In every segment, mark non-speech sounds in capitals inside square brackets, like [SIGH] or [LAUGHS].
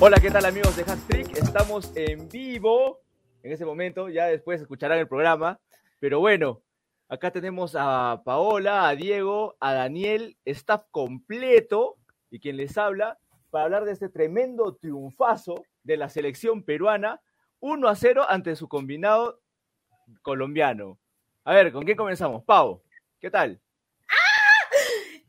Hola, ¿qué tal amigos de Hacktrick? Estamos en vivo en ese momento, ya después escucharán el programa, pero bueno, acá tenemos a Paola, a Diego, a Daniel, staff completo y quien les habla para hablar de este tremendo triunfazo de la selección peruana 1 a 0 ante su combinado colombiano. A ver, ¿con quién comenzamos? Pau, ¿qué tal? ¡Ah!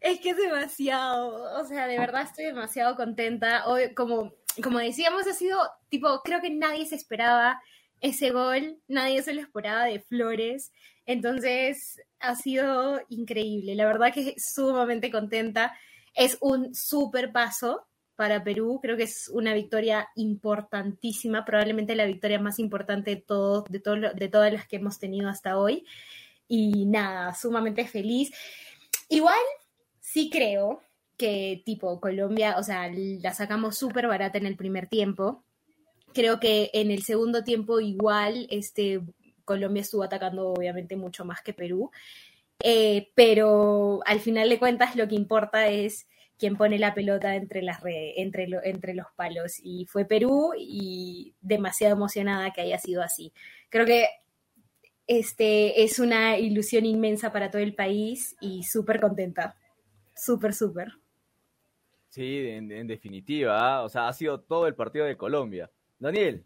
Es que es demasiado, o sea, de verdad estoy demasiado contenta. Hoy, como como decíamos, ha sido tipo, creo que nadie se esperaba ese gol, nadie se lo esperaba de Flores. Entonces ha sido increíble. La verdad que sumamente contenta. Es un súper paso para Perú. Creo que es una victoria importantísima, probablemente la victoria más importante de, todo, de, todo, de todas las que hemos tenido hasta hoy. Y nada, sumamente feliz. Igual sí creo que tipo Colombia, o sea, la sacamos súper barata en el primer tiempo. Creo que en el segundo tiempo igual, este, Colombia estuvo atacando obviamente mucho más que Perú. Eh, pero al final de cuentas lo que importa es quién pone la pelota entre, las entre, entre los palos. Y fue Perú y demasiado emocionada que haya sido así. Creo que este, es una ilusión inmensa para todo el país y súper contenta. Súper, súper. Sí, en, definitiva, ¿ah? o sea, ha sido todo el partido de Colombia. Daniel.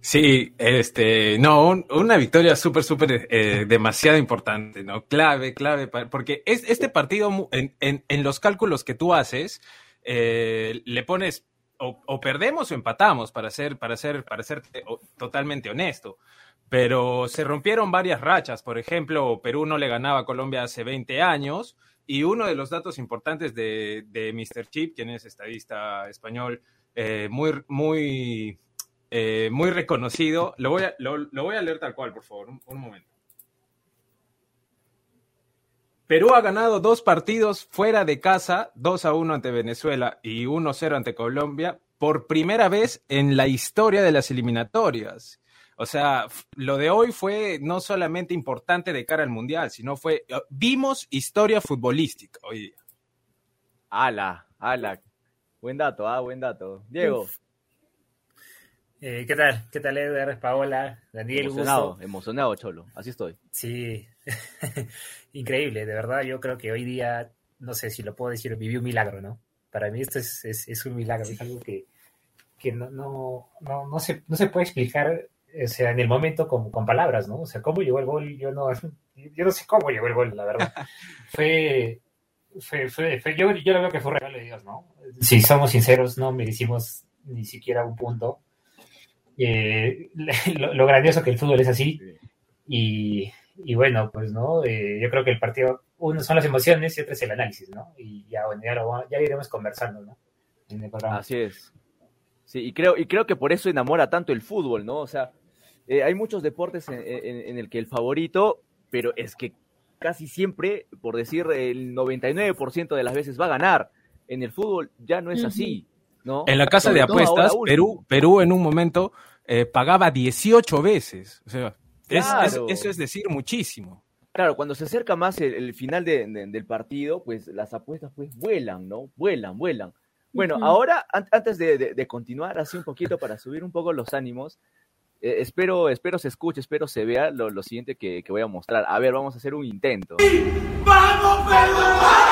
Sí, este, no, una victoria súper, súper, eh, demasiado importante, ¿no? Clave, clave, porque es, este partido, en, en, los cálculos que tú haces, eh, le pones o, perdemos o empatamos, para ser, para ser, para ser totalmente honesto. Pero se rompieron varias rachas. Por ejemplo, Perú no le ganaba a Colombia hace 20 años. Y uno de los datos importantes de, de Mr. Chip, quien es estadista español, eh, muy, muy, eh, muy reconocido, lo voy, a, lo, voy a leer tal cual, por favor, un, momento. Perú ha ganado dos partidos fuera de casa, 2 a 1 ante Venezuela y 1 0 ante Colombia, por primera vez en la historia de las eliminatorias. O sea, lo de hoy fue no solamente importante de cara al Mundial, sino fue, eh, vimos historia futbolística hoy día. Ala, ala. Buen dato, ah, buen dato. Diego. Eh, ¿Qué tal? ¿Qué tal, Edgar, Paola, Daniel? Emocionado, emocionado, Cholo. Así estoy. Sí, [LAUGHS] increíble, de verdad. Yo creo que hoy día, no sé si lo puedo decir, viví un milagro, ¿no? Para mí esto es, es, un milagro, es algo que, que no, no, no, no, se, no se puede explicar o sea, en el momento con, con, palabras, ¿no? O sea, cómo llegó el gol, yo no, [LAUGHS] yo no sé cómo llegó el gol, la verdad. [LAUGHS] fue, fue, fue, yo, yo lo veo que fue un regalo de Dios, ¿no? Si somos sinceros, no merecimos ni siquiera un punto. Eh, [LAUGHS] lo, grandioso que el fútbol es así. Y, y bueno, pues, ¿no? Eh, yo creo que el partido, uno son las emociones y otro es el análisis, ¿no? Y ya, bueno, ya, lo, ya iremos conversando, ¿no? En el programa. Así es. Sí, y creo, y creo que por eso enamora tanto el fútbol, ¿no? O sea, eh, hay muchos deportes en, el que el favorito, pero es que casi siempre, por decir el 99% de las veces va a ganar. En el fútbol ya no es así, ¿no? En la casa de apuestas, Perú, Perú en un momento eh, pagaba 18 veces. O sea, eso es decir muchísimo. Claro, cuando se acerca más el, final del partido, pues las apuestas pues vuelan, ¿no? Vuelan, vuelan. Bueno, ahora, antes de, continuar así un poquito para subir un poco los ánimos, eh, espero, espero se escuche, espero se vea lo, siguiente que, que, voy a mostrar. A ver, vamos a hacer un intento. ¡Vamos, Perú!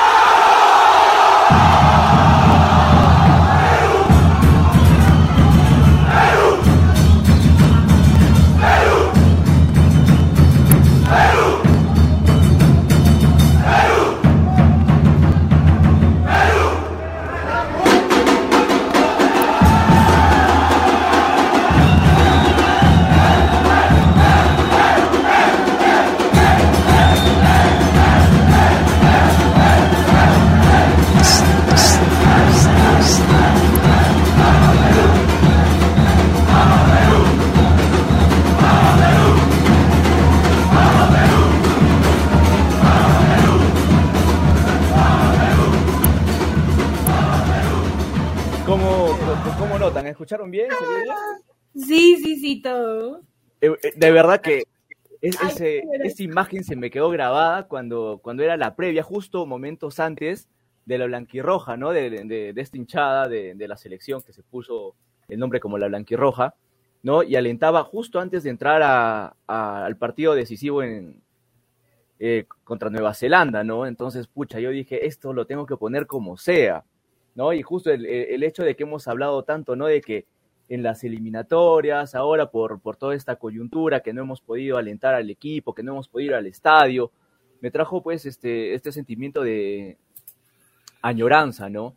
De verdad que es- esa imagen se me quedó grabada cuando, cuando era la previa, justo momentos antes de la blanquirroja, ¿no? De, de- de esta hinchada de, de la selección que se puso el nombre como la blanquirroja, ¿no? Y alentaba justo antes de entrar a- a- al partido decisivo en, eh, contra Nueva Zelanda, ¿no? Entonces, pucha, yo dije, esto lo tengo que poner como sea, ¿no? Y justo el- el hecho de que hemos hablado tanto, ¿no? De que en las eliminatorias, ahora por, por toda esta coyuntura, que no hemos podido alentar al equipo, que no hemos podido ir al estadio, me trajo pues este, este sentimiento de añoranza, ¿no?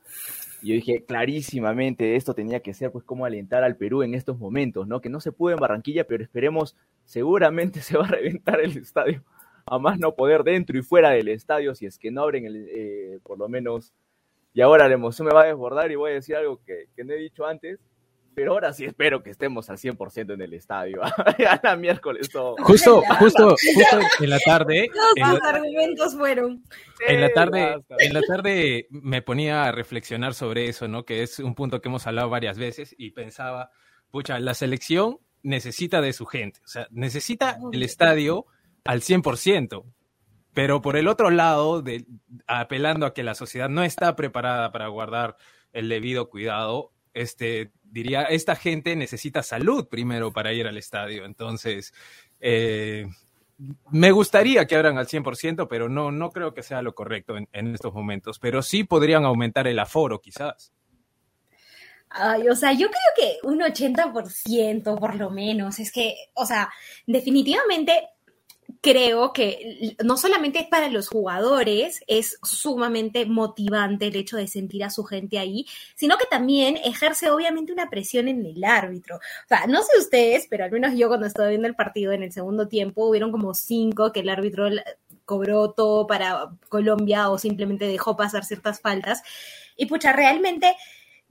Y yo dije, clarísimamente, esto tenía que ser pues como alentar al Perú en estos momentos, ¿no? Que no se pudo en Barranquilla, pero esperemos, seguramente [LAUGHS] se va a reventar el estadio, a más no poder dentro y fuera del estadio, si es que no abren el, eh, por lo menos, y ahora la emoción me va a desbordar y voy a decir algo que, que no he dicho antes, pero ahora sí espero que estemos al 100% en el estadio. [LAUGHS] la miércoles todo. [LAUGHS] Justo, justo, justo en la tarde, [LAUGHS] Todos los la, argumentos fueron. en la tarde, en la tarde me ponía a reflexionar sobre eso, ¿no? Que es un punto que hemos hablado varias veces y pensaba, pucha, la selección necesita de su gente, o sea, necesita el estadio al 100%, pero por el otro lado, de, apelando a que la sociedad no está preparada para guardar el debido cuidado, este, diría, esta gente necesita salud primero para ir al estadio, entonces... eh, me gustaría que abran al 100%, pero no, no creo que sea lo correcto en, en estos momentos. Pero sí podrían aumentar el aforo, quizás. Ay, o sea, yo creo que un 80% por lo menos. Es que, o sea, definitivamente creo que no solamente para los jugadores es sumamente motivante el hecho de sentir a su gente ahí, sino que también ejerce obviamente una presión en el árbitro. O sea, no sé ustedes, pero al menos yo cuando estaba viendo el partido en el segundo tiempo, hubieron como cinco que el árbitro cobró todo para Colombia o simplemente dejó pasar ciertas faltas. Y pucha, realmente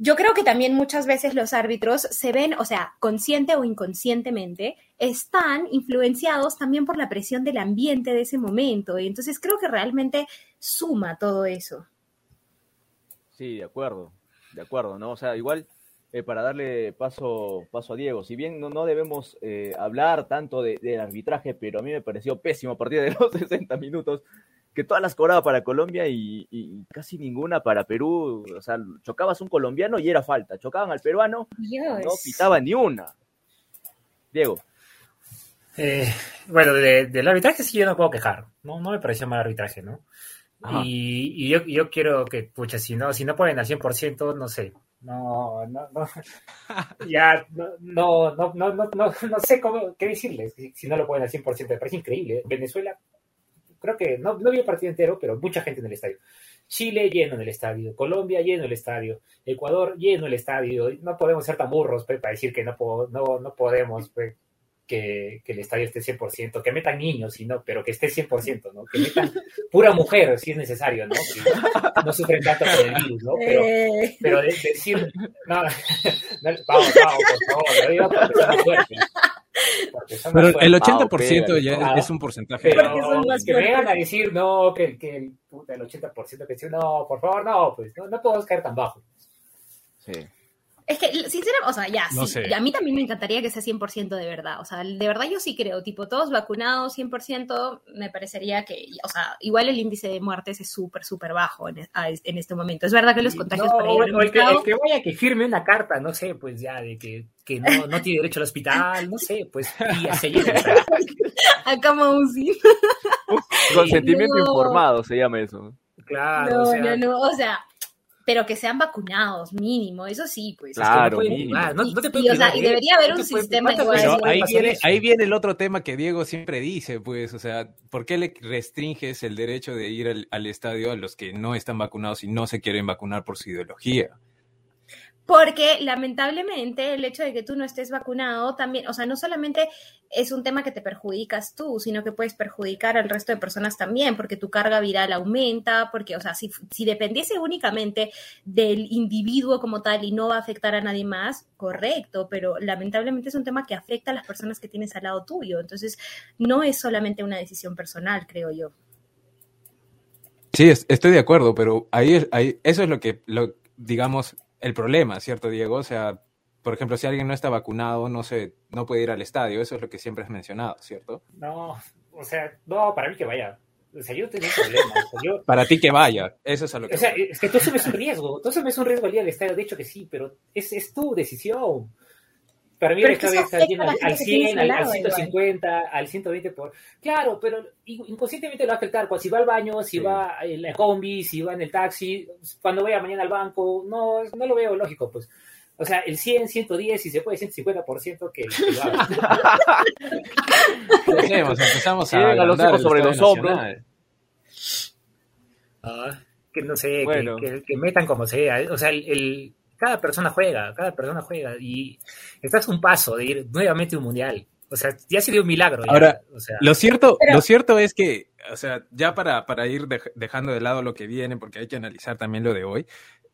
yo creo que también muchas veces los árbitros se ven, o sea, consciente o inconscientemente, están influenciados también por la presión del ambiente de ese momento. Y entonces creo que realmente suma todo eso. Sí, de acuerdo, de acuerdo, ¿no? O sea, igual eh, para darle paso, paso a Diego, si bien no, debemos eh, hablar tanto de, del arbitraje, pero a mí me pareció pésimo a partir de los [LAUGHS] 60 minutos que todas las cobraba para Colombia y, y, casi ninguna para Perú. O sea, chocabas un colombiano y era falta. Chocaban al peruano, Dios. no pitaba ni una. Diego. Eh, bueno, de, del arbitraje sí yo no puedo quejar. No, no me pareció mal arbitraje, ¿no? Ajá. Y, y yo, yo quiero que, pucha, si no, si no ponen al 100%, no sé. No, no, no. [LAUGHS] Ya, no, no, no, no, no, no, no sé cómo, qué decirles si, si no lo ponen al 100%. Me parece increíble. Venezuela, creo que no, no vi el partido entero, pero mucha gente en el estadio. Chile lleno en el estadio, Colombia lleno el estadio, Ecuador lleno el estadio. No podemos ser tan burros pues, para decir que no, puedo, no, no podemos pues, que, que, el estadio esté 100%, que metan niños, sino, pero que esté 100%, ¿no? Que metan pura mujer si es necesario, ¿no? Que no sufren tanto por el virus, ¿no? Pero, Eh. pero de, decir, no, [LAUGHS] no, vamos, vamos, por favor, lo digo porque son Pero el Ah, 80% ok, ya ah, es un porcentaje. Pero son más que vengan a decir, no, que, que el, puta, el 80% que sí, no, por favor, no, pues no, no podemos caer tan bajo. Sí. Es que, sinceramente, o sea, ya, No sí, a mí también me encantaría que sea 100% de verdad, o sea, de verdad yo sí creo, tipo, todos vacunados 100%, me parecería que, o sea, igual el índice de muertes es súper, súper bajo en, a- en este momento. Es verdad que los contagios no, para ir al o el, que, el que vaya que firme una carta, no sé, pues ya, de que, que no, no tiene derecho al hospital, no sé, pues y se llena. [LAUGHS] Acá Mausi. Consentimiento [LAUGHS] No. informado se llama eso. Claro, No, o sea, no, no, o sea, pero que sean vacunados, mínimo, eso sí, pues. es que no Claro, pueden mínimo. privar, no, no te Y, o sea, y de- debería haber un sistema ¿cuántas igual. Pero ahí viene, eso? ahí viene el otro tema que Diego siempre dice, pues, o sea, ¿por qué le restringes el derecho de ir al, al estadio a los que no están vacunados y no se quieren vacunar por su ideología? Porque lamentablemente el hecho de que tú no estés vacunado también, o sea, no solamente es un tema que te perjudicas tú, sino que puedes perjudicar al resto de personas también, porque tu carga viral aumenta, porque, o sea, si, dependiese únicamente del individuo como tal y no va a afectar a nadie más, correcto, pero lamentablemente es un tema que afecta a las personas que tienes al lado tuyo, entonces no es solamente una decisión personal, creo yo. Sí, es- estoy de acuerdo, pero ahí, ahí eso es lo que, lo, digamos, el problema, ¿cierto, Diego? O sea, por ejemplo, si alguien no está vacunado, no se, no puede ir al estadio. Eso es lo que siempre has mencionado, ¿cierto? No, o sea, no, para mí que vaya. O sea, yo no tengo problema. O sea, yo, [LAUGHS] Para ti que vaya, eso es a lo que... o sea, es que tú asumes un riesgo. Tú asumes un riesgo al ir al estadio. De hecho que sí, pero es, es tu decisión. Para mí Pero que la al, gente al que tienes 100, al al, al lado, igual. 150, al 120 por... Claro, pero inconscientemente lo va a afectar. Cuando si va al baño, si Sí. va en la combi, si va en el taxi, cuando vaya mañana al banco, no, no lo veo lógico, pues. O sea, el 100, 110, si se puede 150% que, que lo haga. [LAUGHS] Empecemos, empezamos a, a los hijos sobre los hombros. Ah, que no sé, que- Bueno. que, que metan como sea. O sea, el, el- cada persona juega, cada persona juega. Y estás un paso de ir nuevamente a un mundial. O sea, ya sería un milagro. ya. Ahora, o sea, Lo cierto, Pero- lo cierto es que, o sea, ya para, para ir dej- dejando de lado lo que viene, porque hay que analizar también lo de hoy,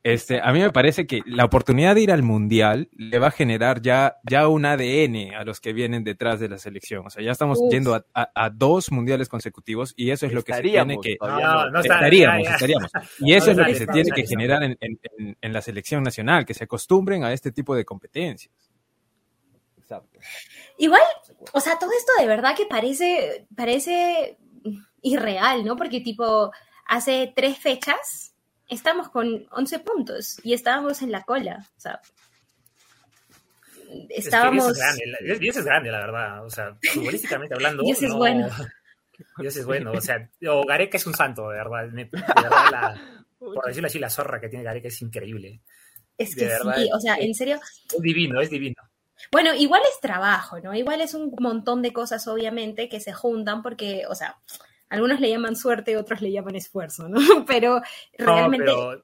este, a mí me parece que la oportunidad de ir al mundial le va a generar ya, ya un ADN a los que vienen detrás de la selección. O sea, ya estamos Uf. yendo a, a- a dos mundiales consecutivos y eso es lo que se tiene que, No, no estaríamos, estaríamos. Y eso es lo que se tiene que generar en, en- en- en la selección nacional, que se acostumbren a este tipo de competencias. Exacto. Igual, o sea, todo esto de verdad que parece, parece irreal, ¿no? Porque tipo, hace tres fechas estamos con 11 puntos y estábamos en la cola, o sea, es que estábamos... Dios es grande, la- Dios es grande, la verdad. O sea, futbolísticamente hablando. [LAUGHS] Dios es no- bueno. [LAUGHS] Dios es bueno. O sea, o Gareca es un santo, de verdad. De verdad, la- [LAUGHS] por decirlo así, la zorra que tiene Gareca es increíble. Es que verdad, sí, o sea, en serio. Es divino, es divino. Bueno, igual es trabajo, ¿no? Igual es un montón de cosas, obviamente, que se juntan porque, o sea, algunos le llaman suerte, otros le llaman esfuerzo, ¿no? [LAUGHS] Pero realmente, No, pero,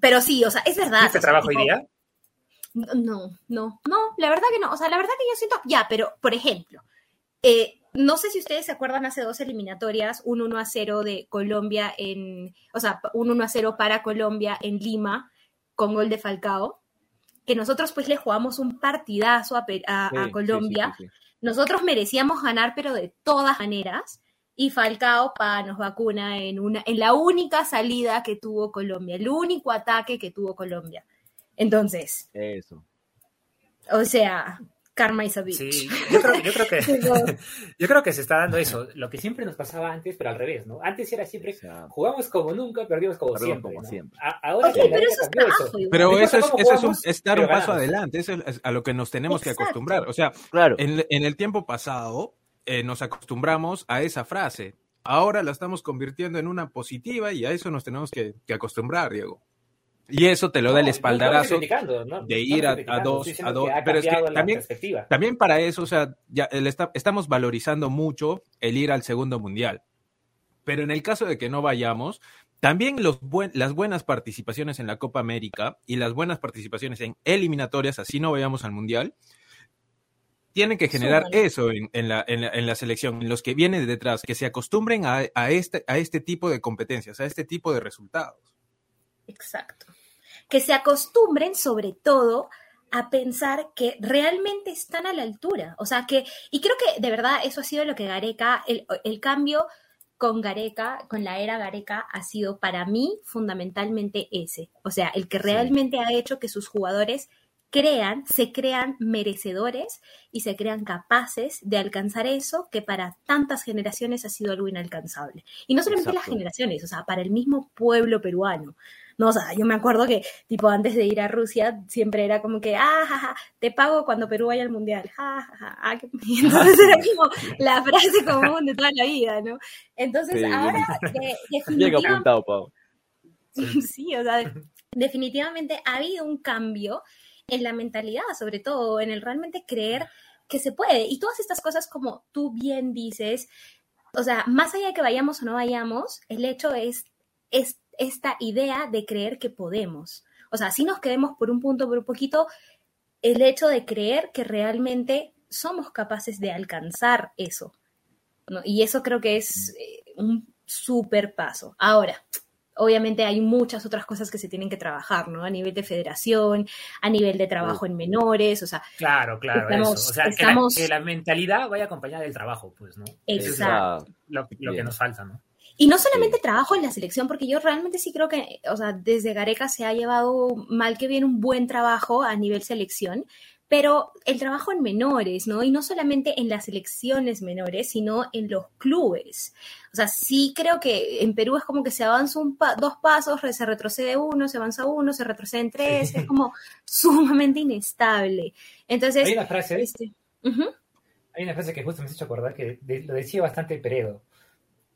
pero sí, o sea, es verdad. ¿hiciste o sea, trabajo hoy tipo, día? No, no, no, la verdad que no. O sea, la verdad que yo siento, ya, pero, por ejemplo, eh, no sé si ustedes se acuerdan hace dos eliminatorias, un 1 a 0 de Colombia en, o sea, un 1 a 0 para Colombia en Lima con gol de Falcao, que nosotros pues le jugamos un partidazo a, Pe- a- Sí, a sí, Colombia. sí, sí, sí. Nosotros merecíamos ganar, pero de todas maneras. Y Falcao pa, nos vacuna en, una, en la única salida que tuvo Colombia, el único ataque que tuvo Colombia. Entonces, Eso. o sea, karma is a bitch. Sí, yo creo, yo creo que [LAUGHS] [LAUGHS] yo creo que se está dando eso, lo que siempre nos pasaba antes, pero al revés, ¿no? Antes era siempre O sea, jugamos como nunca, perdimos como Perdimos siempre. como ¿no? siempre. A- ahora ok, que la pero eso. Pero eso es, eso es, un, es dar un paso adelante, eso es a lo que nos tenemos que acostumbrar. O sea, claro. en, en el tiempo pasado eh, nos acostumbramos a esa frase. Ahora la estamos convirtiendo en una positiva y a eso nos tenemos que, que acostumbrar, Diego. Y eso te lo da el no espaldarazo. ¿no? de ir a- a dos- a dos- que pero es que también-. También para eso, o sea, ya el esta- estamos valorizando mucho el ir al segundo mundial. Pero en el caso de que no vayamos, también los buen- las buenas participaciones en la Copa América y las buenas participaciones en eliminatorias, así no vayamos al mundial, tienen que generar eso en, en la, en la- en la selección, en los que vienen detrás, que se acostumbren a, a este, a este tipo de competencias, a este tipo de resultados. Exacto. Que se acostumbren sobre todo a pensar que realmente están a la altura. O sea, que, y creo que de verdad eso ha sido lo que Gareca, el, el cambio con Gareca, con la era Gareca, ha sido para mí fundamentalmente ese. O sea, el que realmente ha hecho que sus jugadores crean, se crean merecedores y se crean capaces de alcanzar eso que para tantas generaciones ha sido algo inalcanzable. Y no solamente las Exacto. generaciones, o sea, para el mismo pueblo peruano. No, o sea, yo me acuerdo que, tipo, antes de ir a Rusia, siempre era como que, ah, ja, ja, te pago cuando Perú vaya al mundial. Ja, ja, ja, ah, [LAUGHS] y entonces era [LAUGHS] como la frase común de toda la vida, ¿no? Entonces, Sí. ahora, [LAUGHS] de- definitivamente, apuntado, Pau. sí, o sea, de- definitivamente ha habido un cambio en la mentalidad, sobre todo en el realmente creer que se puede. Y todas estas cosas, como tú bien dices, o sea, más allá de que vayamos o no vayamos, el hecho es, es esta idea de creer que podemos. O sea, si nos quedemos por un punto, por un poquito, el hecho de creer que realmente somos capaces de alcanzar eso. ¿no? Y eso creo que es eh, un super paso. Ahora, obviamente hay muchas otras cosas que se tienen que trabajar, ¿no? A nivel de federación, a nivel de trabajo en menores, o sea, Claro, claro, Estamos- eso. O sea, que la- estamos- que, la, mentalidad vaya acompañada del trabajo, pues, ¿no? Eso es Exacto. lo, lo que nos falta, ¿no? Y no solamente trabajo en la selección, porque yo realmente sí creo que, o sea, desde Gareca se ha llevado mal que bien un buen trabajo a nivel selección, pero el trabajo en menores, ¿no? Y no solamente en las selecciones menores, sino en los clubes. O sea, sí creo que en Perú es como que se avanza un dos pasos, se retrocede uno, se avanza uno, se retrocede en tres, es como [LAUGHS] sumamente inestable. Entonces... Hay una frase, este, Hay una frase que justo me has hecho acordar que lo decía bastante Peredo.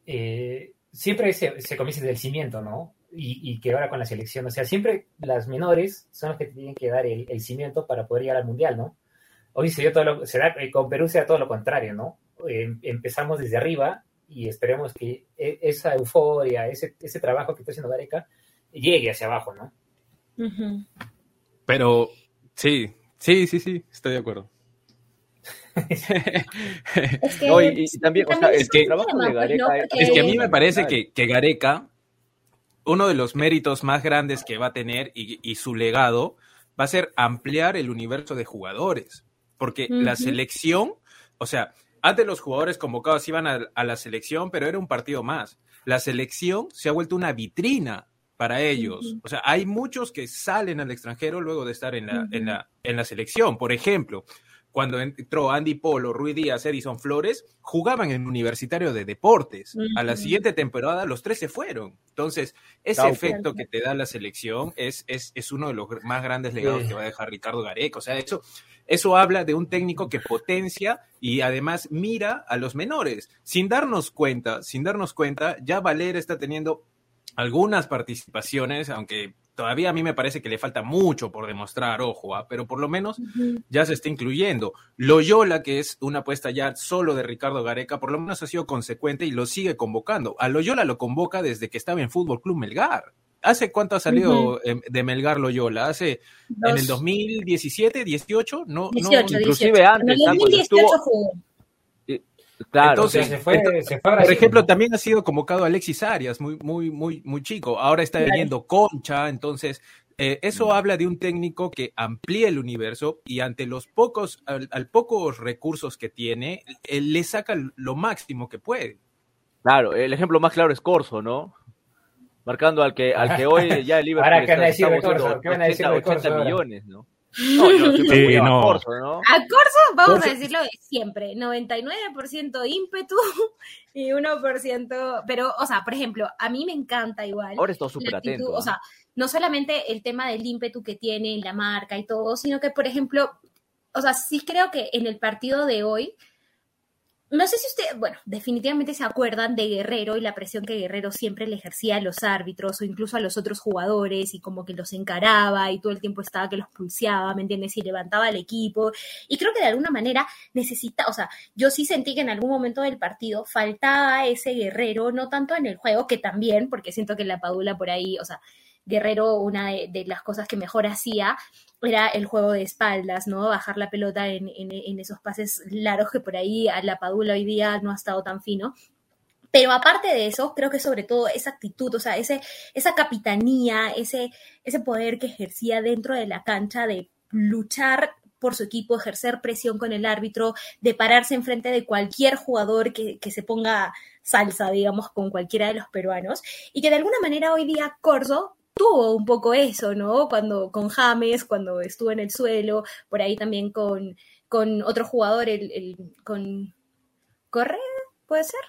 Eh, siempre se, se comienza del cimiento, ¿no? Y, que ahora con la selección, o sea, siempre las menores son las que tienen que dar el, cimiento para poder llegar al mundial, ¿no? Hoy se dio todo lo, será, eh, con Perú sea todo lo contrario, ¿no? Em, empezamos desde arriba y esperemos que e, esa euforia, ese, ese trabajo que está haciendo Gareca, llegue hacia abajo, ¿no? Pero sí, sí, sí, sí, estoy de acuerdo. [LAUGHS] es que, también, o sea, es que, es que a mí me parece que, que Gareca uno de los méritos más grandes que va a tener y, su legado va a ser ampliar el universo de jugadores, porque la selección, o sea, antes los jugadores convocados iban a, la selección, pero era un partido más. La selección se ha vuelto una vitrina para ellos. O sea, hay muchos que salen al extranjero luego de estar en la, en la, en la selección. Por ejemplo, cuando entró Andy Polo, Rui Díaz, Edison Flores, jugaban en Universitario de Deportes. A la siguiente temporada los tres se fueron. Entonces, ese efecto que te da la selección es, es, es uno de los más grandes legados que va a dejar Ricardo Gareca. O sea, eso, eso habla de un técnico que potencia y además mira a los menores. Sin darnos cuenta, sin darnos cuenta, ya Valera está teniendo algunas participaciones, aunque todavía a mí me parece que le falta mucho por demostrar, ojo, ¿ah? pero por lo menos ya se está incluyendo. Loyola, que es una apuesta ya solo de Ricardo Gareca, por lo menos ha sido consecuente y lo sigue convocando. A Loyola lo convoca desde que estaba en Fútbol Club Melgar. ¿Hace cuánto ha salido em, de Melgar Loyola? ¿Hace en el 2017, 18? No, 18, no inclusive antes. En el 2018 jugó. Claro, entonces, se fue, por ejemplo, también ha sido convocado Alexis Arias, muy, muy, muy, muy chico. Ahora está viniendo Concha, entonces eh, eso mm. habla de un técnico que amplía el universo y ante los pocos, al, pocos recursos que tiene, él le saca lo máximo que puede. Claro, el ejemplo más claro es Corso, ¿no? Marcando al que, al que hoy ya el [LAUGHS] Liverpool ahora, ¿qué está, van a Corso? ¿Qué van a decir de Corso millones, ¿no? No, yo a Corso, ¿no? A Corso, vamos a decirlo siempre, 99% ímpetu [LAUGHS] y 1%, pero, o sea, por ejemplo, a mí me encanta igual. Ahora estoy súper atento. O sea, no solamente el tema del ímpetu que tiene la marca y todo, sino que, por ejemplo, o sea, sí creo que en el partido de hoy, no sé si usted, bueno, definitivamente se acuerdan de Guerrero y la presión que Guerrero siempre le ejercía a los árbitros o incluso a los otros jugadores y como que los encaraba y todo el tiempo estaba que los pulseaba, ¿me entiendes? Y levantaba al equipo. Y creo que de alguna manera necesita, o sea, yo sí sentí que en algún momento del partido faltaba ese Guerrero, no tanto en el juego, que también, porque siento que la Padula por ahí, o sea, Guerrero, una de, las cosas que mejor hacía era el juego de espaldas, ¿no? Bajar la pelota en, esos pases largos que por ahí a la Padula hoy día no ha estado tan fino. Pero aparte de eso, creo que sobre todo esa actitud, o sea, ese, esa capitanía, ese, ese poder que ejercía dentro de la cancha de luchar por su equipo, ejercer presión con el árbitro, de pararse enfrente de cualquier jugador que, que, se ponga salsa, digamos, con cualquiera de los peruanos, y que de alguna manera hoy día Corso tuvo un poco eso, ¿no? Cuando con James, cuando estuvo en el suelo, por ahí también con, con otro jugador, el, con Correa, puede ser.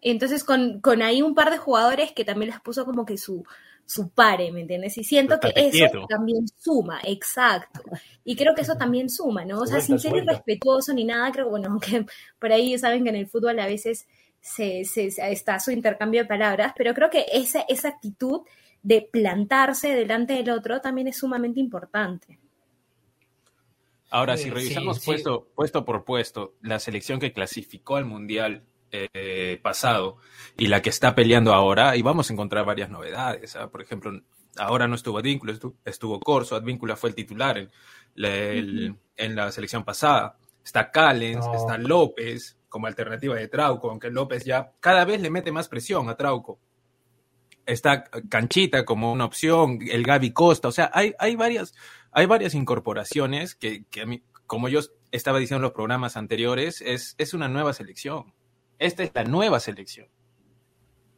Entonces con, con ahí un par de jugadores que también les puso como que su, su pare, ¿me entiendes? Y siento que eso también suma, exacto. Y creo que eso también suma, ¿no? O sea, sin ser irrespetuoso ni nada, creo, bueno, [LAUGHS] aunque por ahí saben que en el fútbol a veces se, se, está su intercambio de palabras, pero creo que esa, esa actitud de plantarse delante del otro también es sumamente importante. Ahora, si revisamos puesto, puesto por puesto, la selección que clasificó al Mundial eh, pasado y la que está peleando ahora, y vamos a encontrar varias novedades. ¿ah? Por ejemplo, ahora no estuvo Advíncula, estuvo, Corso, Advíncula fue el titular en, la, selección pasada. Está Callens, está López como alternativa de Trauco, aunque López ya cada vez le mete más presión a Trauco está Canchita como una opción, el Gaby Costa, o sea, hay, hay, varias, hay varias incorporaciones que, que a mí, como yo estaba diciendo en los programas anteriores, es, es una nueva selección. Esta es la nueva selección.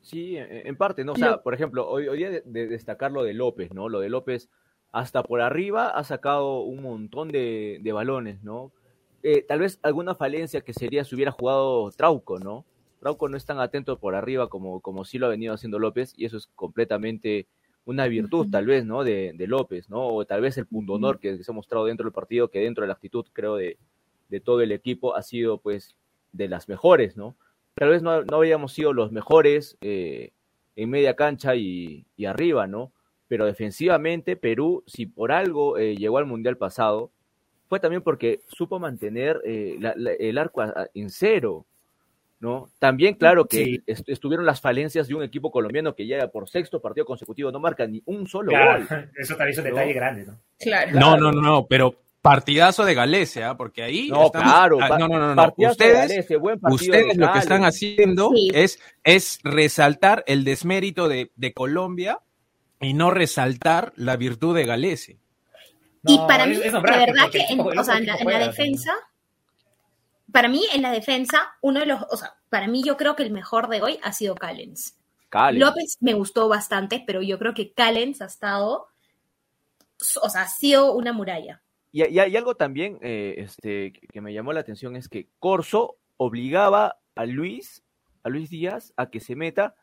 Sí, en parte, ¿no? O sea, por ejemplo, hoy, hoy día de, destacar lo de López, ¿no? Lo de López, hasta por arriba ha sacado un montón de, de balones, ¿no? Eh, tal vez alguna falencia que sería si hubiera jugado Trauco, ¿no? Trauco no es tan atento por arriba como, como sí lo ha venido haciendo López, y eso es completamente una virtud, tal vez, ¿no? De, de, López, ¿no? O tal vez el punto honor que, se ha mostrado dentro del partido, que dentro de la actitud, creo, de, de todo el equipo, ha sido, pues, de las mejores, ¿no? tal vez no, no habíamos sido los mejores eh, en media cancha y, arriba, ¿no? Pero defensivamente, Perú, si por algo eh, llegó al Mundial pasado, fue también porque supo mantener eh, el arco en cero, ¿no? También, claro que estuvieron las falencias de un equipo colombiano que llega por sexto partido consecutivo, no marca ni un solo gol. [LAUGHS] Eso también es un detalle grande, ¿no? Claro. No, no, no, pero partidazo de Galecia, ¿ah? porque ahí. No, claro. Ah, no, no, no, Ustedes, ustedes lo que están haciendo es, es resaltar el desmérito de, de, Colombia y no resaltar la virtud de Galecia. y para mí, de verdad que, en, o sea, en la, defensa, para mí, en la defensa, uno de los, o sea, para mí yo creo que el mejor de hoy ha sido Callens. López me gustó bastante, pero yo creo que Callens ha estado, o sea, ha sido una muralla. Y, hay algo también eh, este, que me llamó la atención es que Corso obligaba a Luis, a Luis Díaz, a que se meta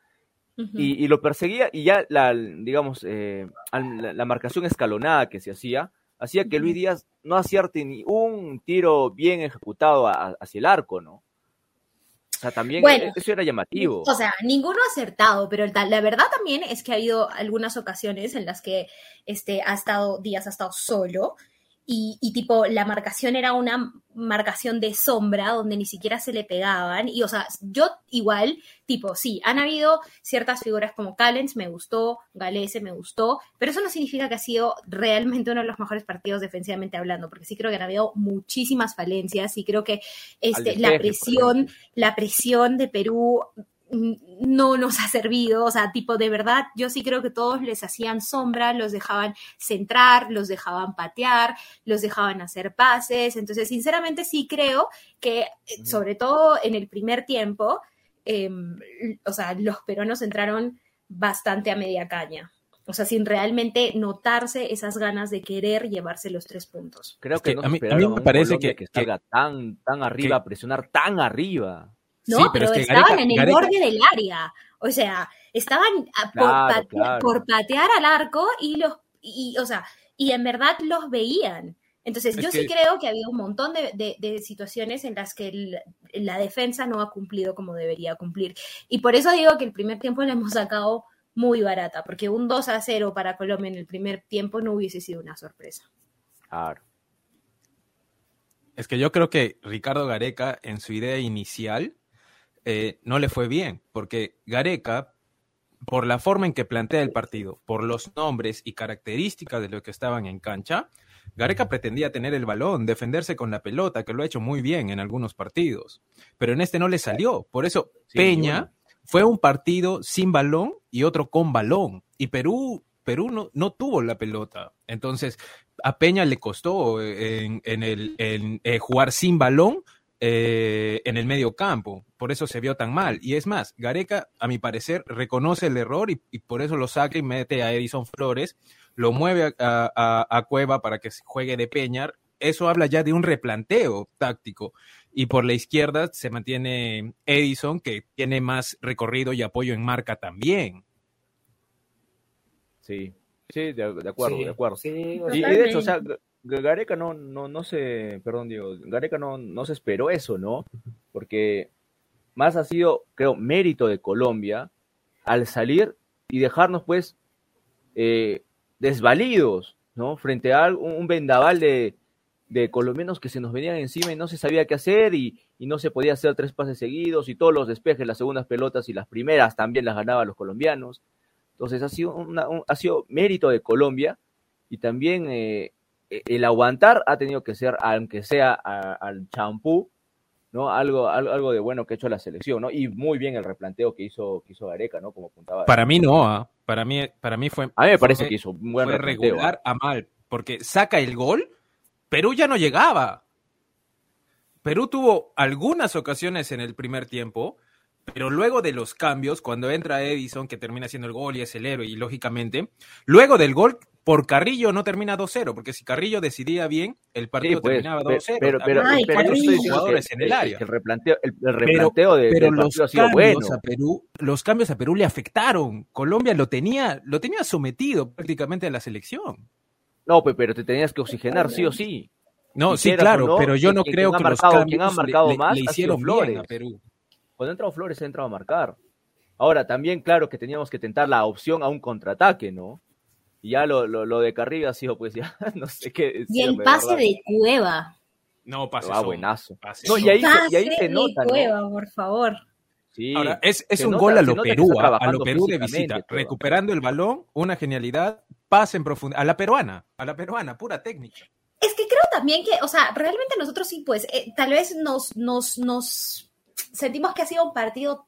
y, lo perseguía y ya la, digamos, eh, la, marcación escalonada que se hacía, hacía que Luis Díaz no acierte ni un tiro bien ejecutado hacia el arco, ¿no? O sea, también eso era llamativo. O sea, ninguno ha acertado, pero la verdad también es que ha habido algunas ocasiones en las que este, ha estado, Díaz ha estado solo y, tipo, la marcación era una marcación de sombra donde ni siquiera se le pegaban. Y, o sea, yo igual, tipo, sí, han habido ciertas figuras como Callens, me gustó, Galese me gustó, pero eso no significa que ha sido realmente uno de los mejores partidos defensivamente hablando, porque sí creo que han habido muchísimas falencias y creo que este, la presión, la presión de Perú no nos ha servido, o sea, tipo de verdad, yo sí creo que todos les hacían sombra, los dejaban centrar, los dejaban patear, los dejaban hacer pases, entonces sinceramente sí creo que eh, sobre todo en el primer tiempo, em, o sea, los peruanos entraron bastante a media caña. O sea, sin realmente notarse esas ganas de querer llevarse los tres puntos. Creo que, a, mí, me parece que, que, salga tan, tan arriba, presionar tan arriba. No, pero, estaban en el borde del área. O sea, estaban por, patear al arco y los, y, o sea, y en verdad los veían. Entonces, yo sí creo que había un montón de, situaciones en las que la defensa no ha cumplido como debería cumplir. Y por eso digo que el primer tiempo le hemos sacado muy barata, porque un 2 a 0 para Colombia en el primer tiempo no hubiese sido una sorpresa. Claro. Es que yo creo que Ricardo Gareca, en su idea inicial, eh, no le fue bien, porque Gareca, por la forma en que plantea el partido, por los nombres y características de los que estaban en cancha, Gareca pretendía tener el balón, defenderse con la pelota, que lo ha hecho muy bien en algunos partidos, pero en este no le salió. Por eso Peña fue un partido sin balón y otro con balón. Y Perú, Perú no, no tuvo la pelota. Entonces, a Peña le costó eh, en, el, en, eh, jugar sin balón eh, en el medio campo. Por eso se vio tan mal. Y es más, Gareca, a mi parecer, reconoce el error y, por eso lo saca y mete a Edison Flores, lo mueve a, Cueva para que juegue de Peñar. Eso habla ya de un replanteo táctico. Y por la izquierda se mantiene Edison, que tiene más recorrido y apoyo en marca también. Sí, sí, de, acuerdo, de acuerdo. y, de hecho, o sea, Gareca no, no, no se, perdón, digo, Gareca no, no se esperó eso, ¿no? Porque más ha sido, creo, mérito de Colombia al salir y dejarnos, pues, eh, desvalidos, ¿no? Frente a un, vendaval de, de, colombianos que se nos venían encima y no se sabía qué hacer y, y, no se podía hacer tres pases seguidos y todos los despejes, las segundas pelotas y las primeras también las ganaban los colombianos. Entonces ha sido, una, ha sido mérito de Colombia y también eh, el aguantar ha tenido que ser, aunque sea al champú, ¿no? Algo, algo, de bueno que ha hecho la selección, ¿no? Y muy bien el replanteo que hizo, que hizo Gareca, ¿no? Como apuntaba. Para mí no, ¿ah? para mí, para mí fue. A mí me parece que hizo un buen regular ¿ah? a mal, porque saca el gol, Perú ya no llegaba. Perú tuvo algunas ocasiones en el primer tiempo Pero luego de los cambios, cuando entra Edison, que termina siendo el gol y es el héroe, y lógicamente, luego del gol, por Carrillo no termina 2-0, porque si Carrillo decidía bien, el partido Sí, pues, terminaba pe- 2-0. pero, pero, También Ay, pero yo varios estoy diciendo jugadores que- en el que- área. que el replanteo, el, el Pero, replanteo de, pero del los ha sido cambios bueno. a Perú, los cambios a Perú le afectaron. Colombia lo tenía, lo tenía sometido prácticamente a la selección. No, pe- pero te tenías que oxigenar sí o sí. No, sí, claro, no, pero yo no creo que marcado- los quien cambios le- marcado le, más le hicieron bien Flores. a Perú. Cuando ha entrado Flores ha entrado a marcar. Ahora, también, claro que teníamos que tentar la opción a un contraataque, ¿no? Y ya lo, lo, lo de Carrillo ha sido, pues [LAUGHS] ya, no sé qué decir. Y el pase de Cueva. No, pase Ah, buenazo. pase No, y ahí, se- y ahí Pase se de nota, ¿no? Cueva, por favor. Sí. Ahora, es, es un nota- gol a lo Perú, a lo Perú de visita, recuperando el balón, una genialidad, pase en profundidad, a la peruana, a la peruana, pura técnica. Es que creo también que, o sea, realmente nosotros sí, pues, eh, tal vez nos, nos, nos sentimos que ha sido un partido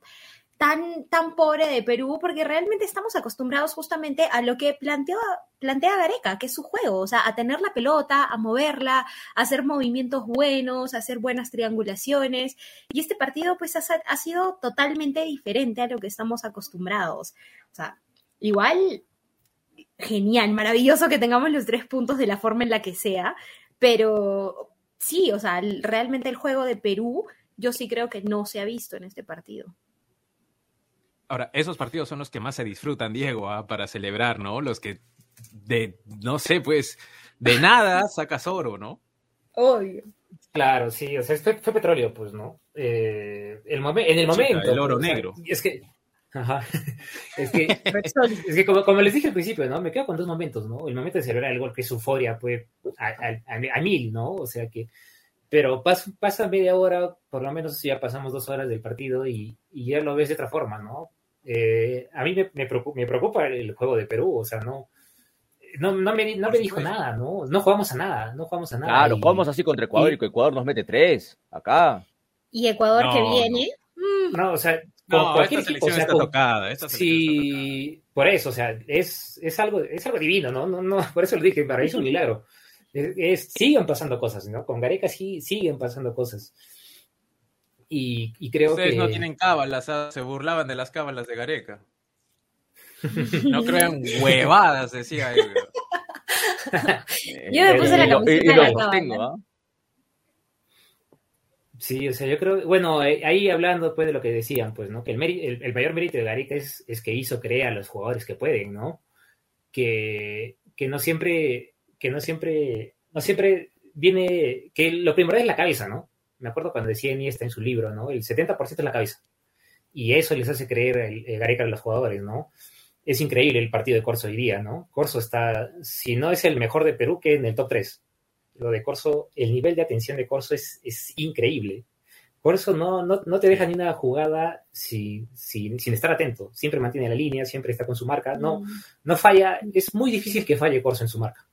tan, tan pobre de Perú, porque realmente estamos acostumbrados justamente a lo que plantea, plantea Gareca, que es su juego, o sea, a tener la pelota, a moverla, a hacer movimientos buenos, a hacer buenas triangulaciones. Y este partido, pues, ha, ha sido totalmente diferente a lo que estamos acostumbrados. O sea, igual genial, maravilloso que tengamos los tres puntos de la forma en la que sea, pero sí, o sea, realmente el juego de Perú yo sí creo que no se ha visto en este partido. Ahora, esos partidos son los que más se disfrutan, Diego, ah, para celebrar, ¿no? Los que de, no sé, pues, de [LAUGHS] nada sacas oro, ¿no? Obvio. Claro, sí, o sea, fue, fue petróleo, pues, ¿no? Eh, el momen- en el Chica, momento. el oro o sea, negro. es que. Ajá. [LAUGHS] Es que, [LAUGHS] es que como, como les dije al principio, ¿no? Me quedo con dos momentos, ¿no? El momento de celebrar el gol, que es euforia, pues, a, a- a- a mil, ¿no? O sea que. Pero pas- pasa media hora, por lo menos ya pasamos dos horas del partido y, y ya lo ves de otra forma, ¿no? Eh, a mí me, me preocupa, me preocupa el juego de Perú, o sea, no. No, no me, no me dijo nada, ¿no? No jugamos a nada, no jugamos a nada. Claro, y- jugamos así contra Ecuador y, Ecuador nos mete tres. Acá. Y Ecuador No, que no. viene. mm, No, o sea, con No, cualquier esta equipo, selección o sea, está con- tocada. Esta selección está tocada. Sí, por eso, o sea, es, es algo, es algo divino, ¿no? No, no, por eso lo dije, para mí es un milagro. Es, siguen pasando cosas, ¿no? Con Gareca sí siguen pasando cosas. Y, y creo Ustedes que no tienen cábalas, ah, se burlaban de las cábalas de Gareca. [LAUGHS] No crean huevadas, decía él. Yo me puse la camiseta de la cábala. ¿ah? Sí, o sea, yo creo, bueno, eh, ahí hablando pues de lo que decían, pues, ¿no? Que el, el, el mayor mérito de Gareca es, es que hizo creer a los jugadores que pueden, ¿no? Que, que no siempre, que no siempre, no siempre viene, que lo primero es la cabeza, ¿no? Me acuerdo cuando decía Iniesta en su libro, ¿no? El 70% es la cabeza. Y eso les hace creer el, el Gareca a los jugadores, ¿no? Es increíble el partido de Corso hoy día, ¿no? Corso está, si no es el mejor de Perú, que en el top 3 lo de Corso, el nivel de atención de Corso es, es increíble. Corso no, no, no te deja ni una jugada si, si- sin estar atento. Siempre mantiene la línea, siempre está con su marca. No, Mm. no falla. Es muy difícil que falle Corso en su marca.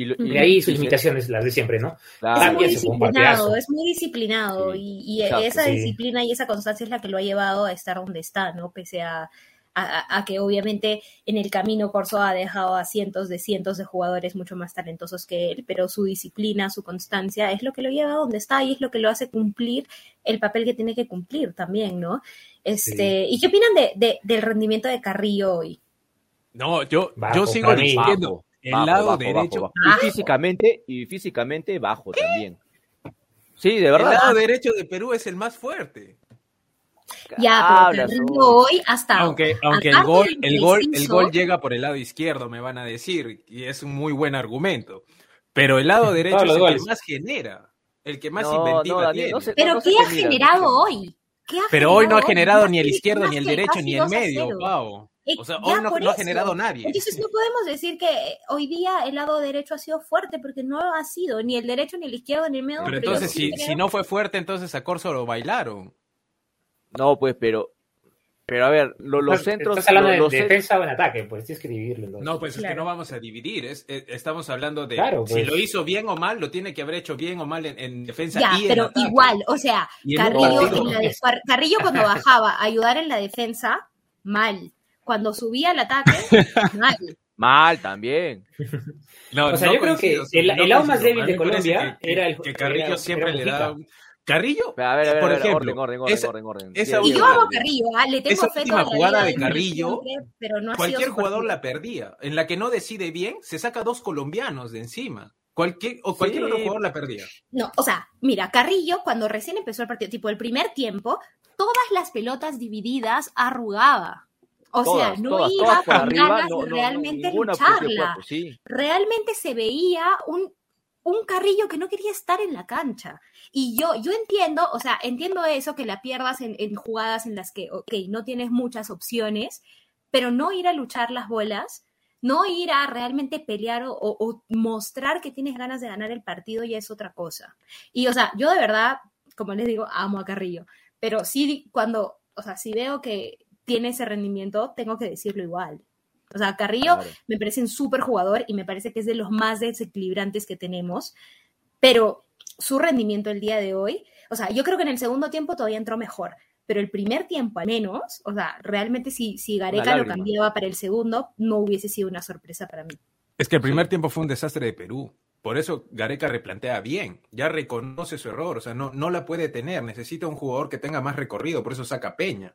Y, lo- Y de ahí sus limitaciones, las de siempre, ¿no? claro, es muy disciplinado, es muy disciplinado Sí, y, y exacto, esa sí. disciplina y esa constancia es la que lo ha llevado a estar donde está, ¿no? Pese a, a- a que obviamente en el camino Corso ha dejado a cientos de cientos de jugadores mucho más talentosos que él, pero su disciplina, su constancia es lo que lo lleva a donde está y es lo que lo hace cumplir el papel que tiene que cumplir también, ¿no? Este, ¿Y qué opinan de, de- del rendimiento de Carrillo hoy? No, yo, Bajo, yo sigo diciendo, Bajo, el bajo, lado bajo, derecho, bajo, bajo. Y físicamente, y físicamente bajo también. Sí, de el verdad. lado derecho de Perú es el más fuerte. Ya, pero hoy hasta... Aunque, aunque el gol, el gol, el gol llega por el lado izquierdo, me van a decir, y es un muy buen argumento. Pero el lado [LAUGHS] derecho es el goles. que más genera, el que más No, inventiva no, Daniel, tiene. no sé- Pero ¿qué ha generado hoy? ¿Qué ha Pero hoy no ha generado ni el izquierdo, ni el derecho, ni el 2 a medio, 0. Pau. Eh, O sea, hoy no, no ha generado nadie. Entonces no podemos decir que hoy día el lado derecho ha sido fuerte porque no ha sido ni el derecho ni el izquierdo ni el medio. Pero entonces, sí si, creo- si no fue fuerte, entonces a Corso lo bailaron. No, pues, pero. Pero a ver, lo- los centros. Estás hablando de los defensa o en ataque, pues tienes que dividirlo. entonces. No, pues es que no vamos a dividir. Es, es- estamos hablando de Claro, si pues. lo hizo bien o mal, lo tiene que haber hecho bien o mal en, en defensa. Ya, y en pero ataque. igual, o sea, Carrillo, partido. en la de- Car- Carrillo cuando bajaba a ayudar en la defensa, mal. Cuando subía al ataque, [LAUGHS] mal. Mal también. [LAUGHS] No, O sea, no yo creo que el- no el lado más débil A de Colombia que- era el- que Carrillo era- siempre era le da. Carrillo, A ver, a ver, por a ver, ejemplo, orden, orden, orden, esa- orden, orden. esa Bien, Y yo amo. Carrillo, ¿ah? le tengo Esa fe última jugada de Carrillo, siempre, pero no ha cualquier jugador la perdía. En la que no decide bien, se saca dos colombianos de encima. Cualquier, o cualquier Sí. otro jugador la perdía. No, o sea, mira, Carrillo, cuando recién empezó el partido, tipo el primer tiempo, todas las pelotas divididas arrugaba. O sea, no todas, iba todas con arriba, ganas no, realmente lucharla. cuerpo, sí. Realmente se veía un, un Carrillo que no quería estar en la cancha. Y yo, yo entiendo, o sea, entiendo eso, que la pierdas en, en jugadas en las que, ok, no tienes muchas opciones, pero no ir a luchar las bolas, no ir a realmente pelear o, o- o mostrar que tienes ganas de ganar el partido ya es otra cosa. Y, o sea, yo de verdad, como les digo, amo a Carrillo, pero sí cuando, o sea, si veo que tiene ese rendimiento, tengo que decirlo igual. O sea, Carrillo Claro. me parece un súper jugador y me parece que es de los más desequilibrantes que tenemos, pero su rendimiento el día de hoy, o sea, yo creo que en el segundo tiempo todavía entró mejor, pero el primer tiempo al menos, o sea, realmente si, si Gareca lo cambiaba para el segundo, no hubiese sido una sorpresa para mí. Es que el primer tiempo fue un desastre de Perú. Por eso Gareca replantea bien, ya reconoce su error, o sea, no, no la puede tener, necesita un jugador que tenga más recorrido, por eso saca Peña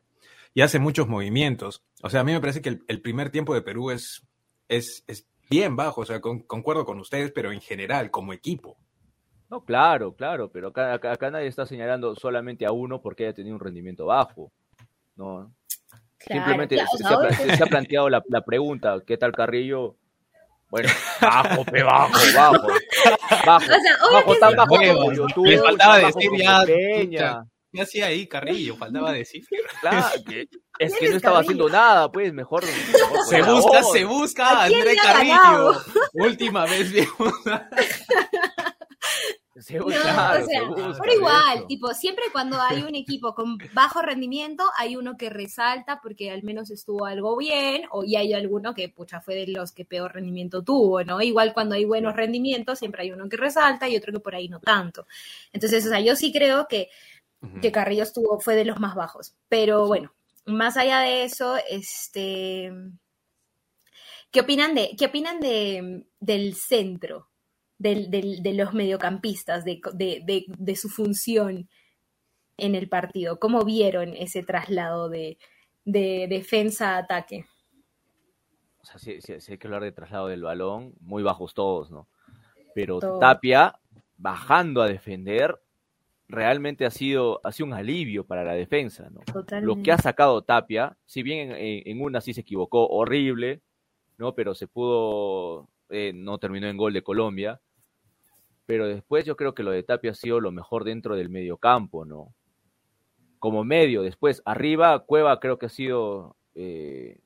y hace muchos movimientos. O sea, a mí me parece que el, el primer tiempo de Perú es, es, es bien bajo, o sea, con- concuerdo con ustedes, pero en general, como equipo. No, claro, claro, pero acá, acá, acá nadie está señalando solamente a uno porque haya tenido un rendimiento bajo. No, Claro, simplemente claro, se, ha, se ha planteado la, la pregunta, ¿qué tal Carrillo? Bueno, bajo, pe, bajo, bajo, [LAUGHS] bajo, O sea, bajo, tan sí. bajo como Les faltaba decir ya, Peña. ¿Qué hacía ahí Carrillo? Faltaba decir. Claro, que- [LAUGHS] es que ¿Quién no es estaba Carrillo? haciendo nada, pues, mejor. mejor Se busca, se busca a ¿A quién André Carrillo. Última vez vimos [LAUGHS] Se No, claro, o sea, se busca, pero igual, eso. tipo, siempre cuando hay un equipo con bajo rendimiento, hay uno que resalta porque al menos estuvo algo bien, o y hay alguno que, pucha, fue de los que peor rendimiento tuvo, ¿no? Igual cuando hay buenos rendimientos, siempre hay uno que resalta y otro que por ahí no tanto. Entonces, o sea, yo sí creo que, que Carrillo estuvo, fue de los más bajos. Pero bueno, más allá de eso, este. ¿Qué opinan de, qué opinan de, del centro? Del, del- de los mediocampistas, de, de- de- de su función en el partido. ¿Cómo vieron ese traslado de, de defensa a ataque? O sea, sí, sí- sí hay que hablar de traslado del balón, muy bajos todos, ¿no? Pero. Tapia, bajando a defender, realmente ha sido, ha sido un alivio para la defensa, ¿no? Lo que ha sacado Tapia, si bien en, en- en una sí se equivocó horrible, ¿no? Pero se pudo, eh, no terminó en gol de Colombia. Pero después yo creo que lo de Tapia ha sido lo mejor dentro del medio campo, ¿no? Como medio, después arriba, Cueva creo que ha sido eh,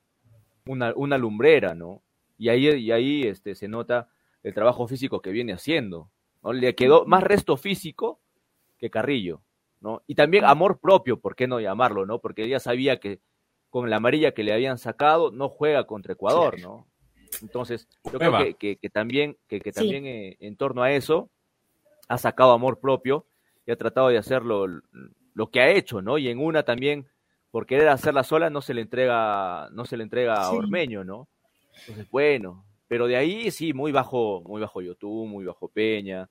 una, una lumbrera, ¿no? Y ahí, y ahí este, se nota el trabajo físico que viene haciendo, ¿no? Le quedó más resto físico que Carrillo, ¿no? Y también amor propio, ¿por qué no llamarlo, no? Porque ella sabía que con la amarilla que le habían sacado no juega contra Ecuador, ¿no? Entonces, yo creo que, que- que también, que, que Sí. también eh, en torno a eso ha sacado amor propio y ha tratado de hacer lo, lo que ha hecho, ¿no? Y en una también, por querer hacerla sola, no se le entrega, no se le entrega a. Ormeño, ¿no? Entonces, bueno, pero de ahí sí, muy bajo, muy bajo YouTube, muy bajo Peña.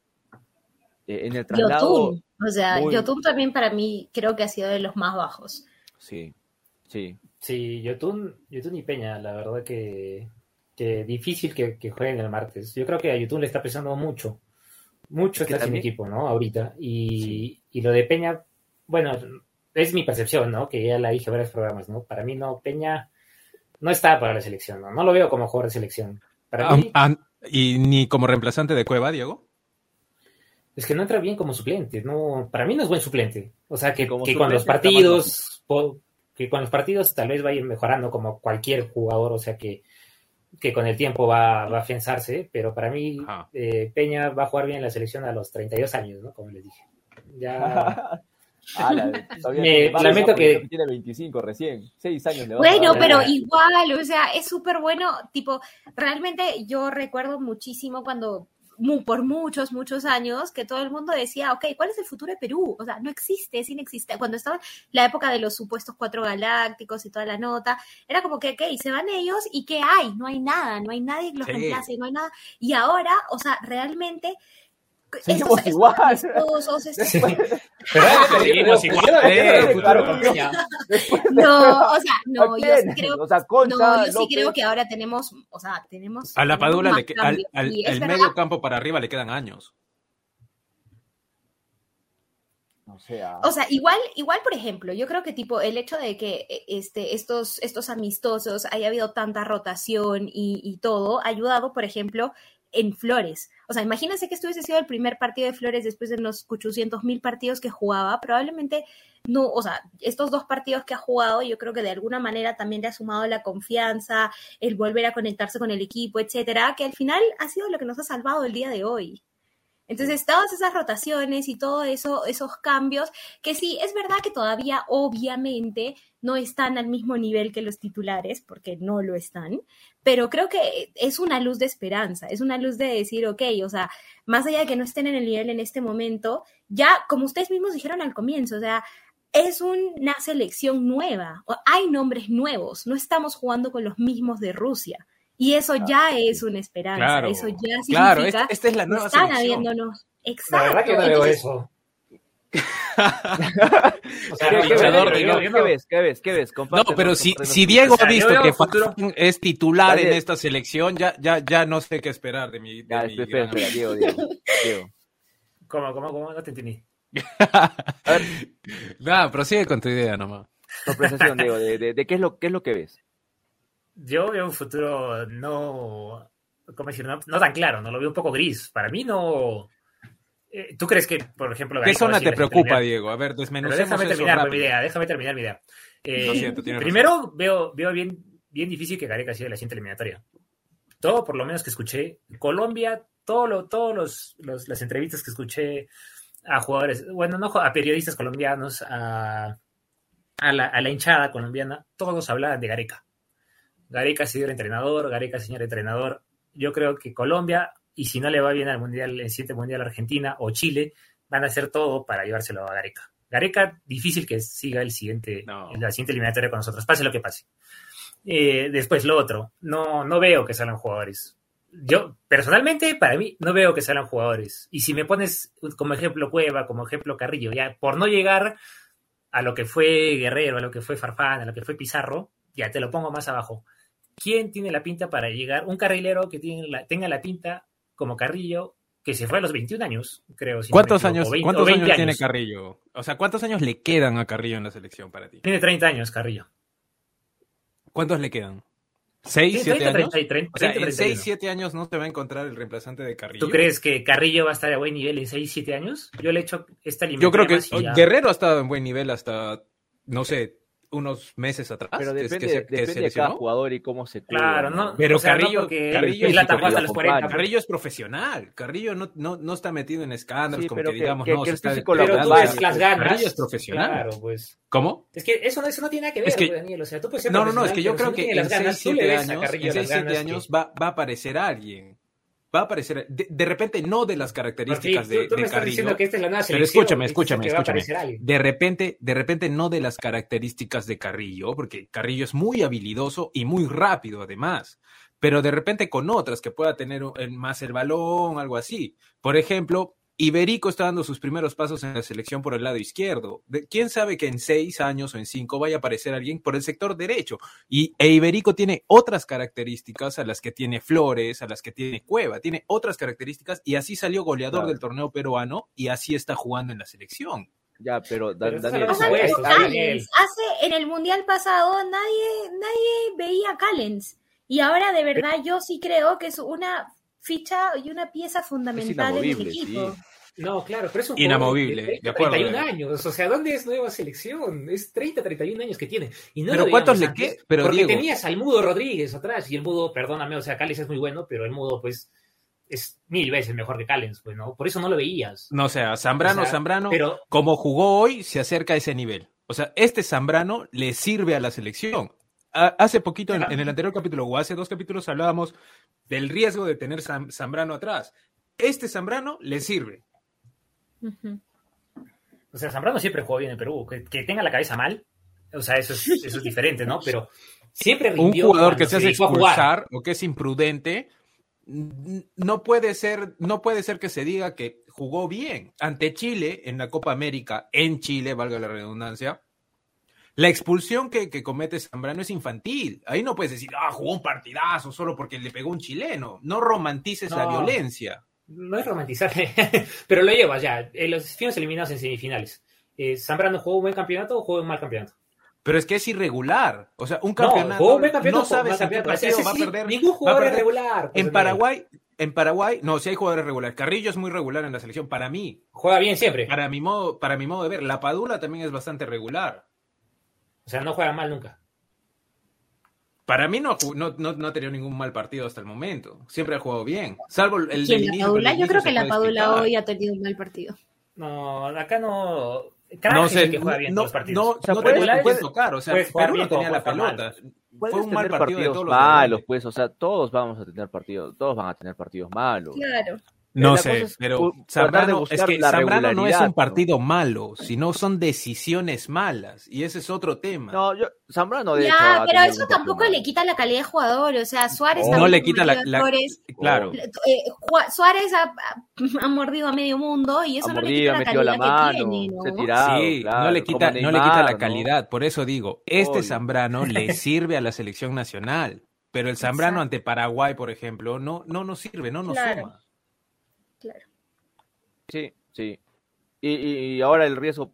Eh, en el traslado, Yotun. O sea, muy- Yotun también para mí creo que ha sido de los más bajos. sí, sí. Sí, Yotun, Yotun y Peña, la verdad que, que difícil que, que jueguen el martes. Yo creo que a Yotun le está pesando mucho, mucho estar sin equipo, ¿no? Ahorita. Y, y lo de Peña, bueno, es mi percepción, ¿no? Que ya la dije en varios programas, ¿no? Para mí no, Peña no está para la selección, ¿no? No lo veo como jugador de selección. Para mí ¿Y ni como reemplazante de Cueva, Diego? es que no entra bien como suplente, no, para mí no es buen suplente. O sea, que, que con los partidos, que con los partidos tal vez vaya mejorando como cualquier jugador, o sea que, que con el tiempo va, va a afianzarse, pero para mí eh, Peña va a jugar bien en la selección a los 32 años, ¿no? Como les dije. Ya, [LAUGHS] Me lamento que- tiene 25 recién, 6 años le Bueno, pero igual, o sea, es súper bueno, tipo, realmente yo recuerdo muchísimo cuando, por muchos, muchos años, que todo el mundo decía, ok, ¿cuál es el futuro de Perú? O sea, no existe, es inexistente. Cuando estaba la época de los supuestos cuatro galácticos y toda la nota, era como que, ok, se van ellos y ¿qué hay? No hay nada, no hay nadie que los Sí. reemplace, no hay nada. Y ahora, o sea, realmente Seguimos estos- igual. estos amistosos, estos- Sí. Pero Seguimos igual, no eh, o sea, [LAUGHS] no, [LAUGHS] ¿A yo sí creo, O sea, Concha, no, yo sí López. creo que ahora tenemos, o sea, tenemos. A la Padula, le al, al- el medio campo para arriba le quedan años. O sea, O sea, igual, igual, por ejemplo, yo creo que tipo el hecho de que eh, este, estos, estos amistosos haya habido tanta rotación y, y todo, ha ayudado, por ejemplo, en Flores. O sea, imagínense que este hubiese sido el primer partido de Flores después de los 800 mil partidos que jugaba, probablemente no, o sea, estos dos partidos que ha jugado, yo creo que de alguna manera también le ha sumado la confianza, el volver a conectarse con el equipo, etcétera, que al final ha sido lo que nos ha salvado el día de hoy. Entonces, todas esas rotaciones y todo eso, esos cambios, que sí, es verdad que todavía, obviamente, no están al mismo nivel que los titulares, porque no lo están, pero creo que es una luz de esperanza, es una luz de decir, ok, o sea, más allá de que no estén en el nivel en este momento, ya, como ustedes mismos dijeron al comienzo, o sea, es una selección nueva, hay nombres nuevos, no estamos jugando con los mismos de Rusia. Y eso ya es una esperanza, Claro, eso ya significa claro, esta, esta es la que nueva están selección. habiéndonos. La Exacto. verdad que no veo Entonces, eso. [LAUGHS] O ¿Qué, sea, qué yo- ves, no- ¿Qué no- ves? ¿Qué ves? ¿Qué ves? No, pero si, si Diego ha visto que futuro- es titular Dale. en esta selección, ya, ya, ya no sé qué esperar de mi. de Ya, mi espera, espera, Diego, Diego. Diego. ¿Cómo, cómo, cómo? No te entendí. A ver, [LAUGHS] Nada, prosigue con tu idea nomás. tu apreciación, Diego, de, de, de qué, es lo, qué es lo que ves. Yo veo un futuro no, ¿cómo decir? No, no tan claro, no lo veo un poco gris. Para mí no... eh, ¿Tú crees que, por ejemplo... ¿Qué zona te preocupa? Diego? A ver, desmenucemos déjame eso terminar mi rápido. idea, déjame terminar mi idea. Eh, Lo siento, tienes primero, veo, veo bien, bien difícil que Gareca siga la siguiente eliminatoria. Todo, por lo menos que escuché, Colombia, todo lo, todos los, los- las entrevistas que escuché a jugadores, bueno, no a periodistas colombianos, a, a, la, a la hinchada colombiana, todos hablaban de Gareca. Gareca señor entrenador, Gareca señor entrenador. Yo creo que Colombia, y si no le va bien al mundial, el siguiente mundial Argentina o Chile, van a hacer todo para llevárselo a Gareca. Gareca, difícil que siga el siguiente, No. la siguiente eliminatoria con nosotros, pase lo que pase. Eh, después, lo otro, no, no veo que salgan jugadores. Yo, personalmente, para mí, no veo que salgan jugadores. Y si me pones como ejemplo Cueva, como ejemplo Carrillo, ya por no llegar a lo que fue Guerrero, a lo que fue Farfán, a lo que fue Pizarro, ya te lo pongo más abajo. ¿Quién tiene la pinta para llegar? Un carrilero que tiene la- tenga la pinta como Carrillo, que se fue a los 21 años, creo. si no ¿Cuántos equivoco, años, o 20 cuántos 20 años tiene Carrillo? O sea, ¿cuántos años le quedan a Carrillo en la selección para ti? Tiene 30 años, Carrillo. ¿Cuántos le quedan? ¿Seis, Tiene siete 30, años? 30, 30, O sea, en 31. 6, 7 años no se va a encontrar el reemplazante de Carrillo. ¿Tú crees que Carrillo va a estar a buen nivel en 6, 7 años? Yo le he hecho esta Yo creo que Guerrero ha estado en buen nivel hasta, no sé, unos meses atrás. Pero depende, que se- que depende se de cada jugador y cómo se cuida. Claro, ¿no? Pero O sea, no Carrillo- porque Carrillo es la los 40. acompaña. Carrillo es profesional. Carrillo no, no, no está metido en escándalos Sí, como que que- digamos, que- no, que se el está Pero tú ves las ganas. Carrillo es profesional. Claro, pues. ¿Cómo? Es que eso, no- eso no tiene nada que ver, Es que- pues, Daniel. O sea, tú puedes ser No, no, no, es que yo creo no que en las 6, ganas, tú le 7 ves a años, Carrillo en las 6, 7 ganas años que- va, va a aparecer alguien. Va a aparecer, de, de repente no de las características Martín, de, tú, tú de me estás Carrillo. diciendo que esta es la nueva Pero escúchame, escúchame, escúchame. De repente, de repente no de las características de Carrillo, porque Carrillo es muy habilidoso y muy rápido además, pero de repente con otras que pueda tener el- más el balón, algo así. Por ejemplo, Iberico está dando sus primeros pasos en la selección por el lado izquierdo. De- ¿Quién sabe que en seis años o en cinco vaya a aparecer alguien por el sector derecho? Y e Iberico tiene otras características a las que tiene Flores, a las que tiene Cueva, tiene otras características y así salió goleador Claro. del torneo peruano y así está jugando en la selección. Ya, pero, Da- Pero Daniel, hace en el mundial pasado nadie, nadie veía a Callens. Y ahora de verdad yo sí creo que es una ficha y una pieza fundamental en el inamovible, equipo. sí. No, claro, pero es un Inamovible, jugador de de acuerdo. 31 años. O sea, ¿dónde es nueva selección? Es 30, 31 años que tiene. Y no Pero lo ¿cuántos le antes, qué? Pero, porque Diego- tenías al Mudo Rodríguez atrás y el Mudo, perdóname, o sea, Callens es muy bueno, pero el Mudo, pues, es mil veces mejor que Callens, pues, ¿no? Por eso no lo veías. No, o sea, Zambrano, O sea, Zambrano, Pero como jugó hoy, se acerca a ese nivel. O sea, este Zambrano le sirve a la selección. Ha- Hace poquito, en, en el anterior capítulo, o hace dos capítulos, hablábamos del riesgo de tener Zam- Zambrano atrás. Este Zambrano le sirve. O sea, Zambrano siempre jugó bien en Perú. Que, que tenga la cabeza mal, o sea, eso es, eso es diferente, ¿no? Pero siempre Un rindió jugador cuando que se hace expulsar o que es imprudente, no puede ser, no puede ser que se diga que jugó bien ante Chile en la Copa América, en Chile, valga la redundancia. La expulsión que, que comete Zambrano es infantil. Ahí no puedes decir, ah, jugó un partidazo solo porque le pegó un chileno. No romantices la No. violencia. No es romantizar, [LAUGHS] pero lo llevas ya. En los finos eliminados en semifinales. Eh, ¿Zambrano jugó un buen campeonato o jugó un mal campeonato? Pero es que es irregular. O sea, un No, campeonato jugó un buen campeonato. no sabes partido Ese va a sí, perder. Ningún jugador es regular. pues, En. Paraguay, en Paraguay, no, si hay jugadores regulares. Carrillo es muy regular en la selección. Para mí, Juega bien siempre. para mi modo, para mi modo de ver, la Padula también es bastante regular. O sea, no juega mal nunca. Para mí no, no, no, no ha tenido ningún mal partido hasta el momento. Siempre ha jugado bien. Salvo el del ¿Quién, la inicio, Padula? el Yo creo que la Padula explicar. hoy ha tenido un mal partido. No, acá no. No sé, que juega bien no, los partidos. no, O sea, no puedes- tenía con quién puedes- tocar. O sea, Perú no tenía la pelota. Fue un mal partido de todos malos, pues, o sea, todos vamos a tener partidos, todos van a tener partidos malos. Claro. No La sé, pero Zambrano, es que Zambrano no es un ¿no? partido malo, sino son decisiones malas. Y ese es otro tema. No, yo, Zambrano de Ya, pero eso tampoco le quita la calidad de jugador. O sea, Suárez No le ha quita la-. Claro. Eh, Suárez ha, ha- mordido a medio mundo y eso Ha no le quita la calidad mano, que tiene, ¿no? se ha tirado, Sí, claro, no le quita, no le quita la ¿no? calidad. Por eso digo, este. Zambrano le [LAUGHS] sirve a la selección nacional. Pero el Zambrano ante Paraguay, por ejemplo, no, no nos sirve, no nos Claro. suma. Claro. Sí, sí. Y, y- y ahora el riesgo,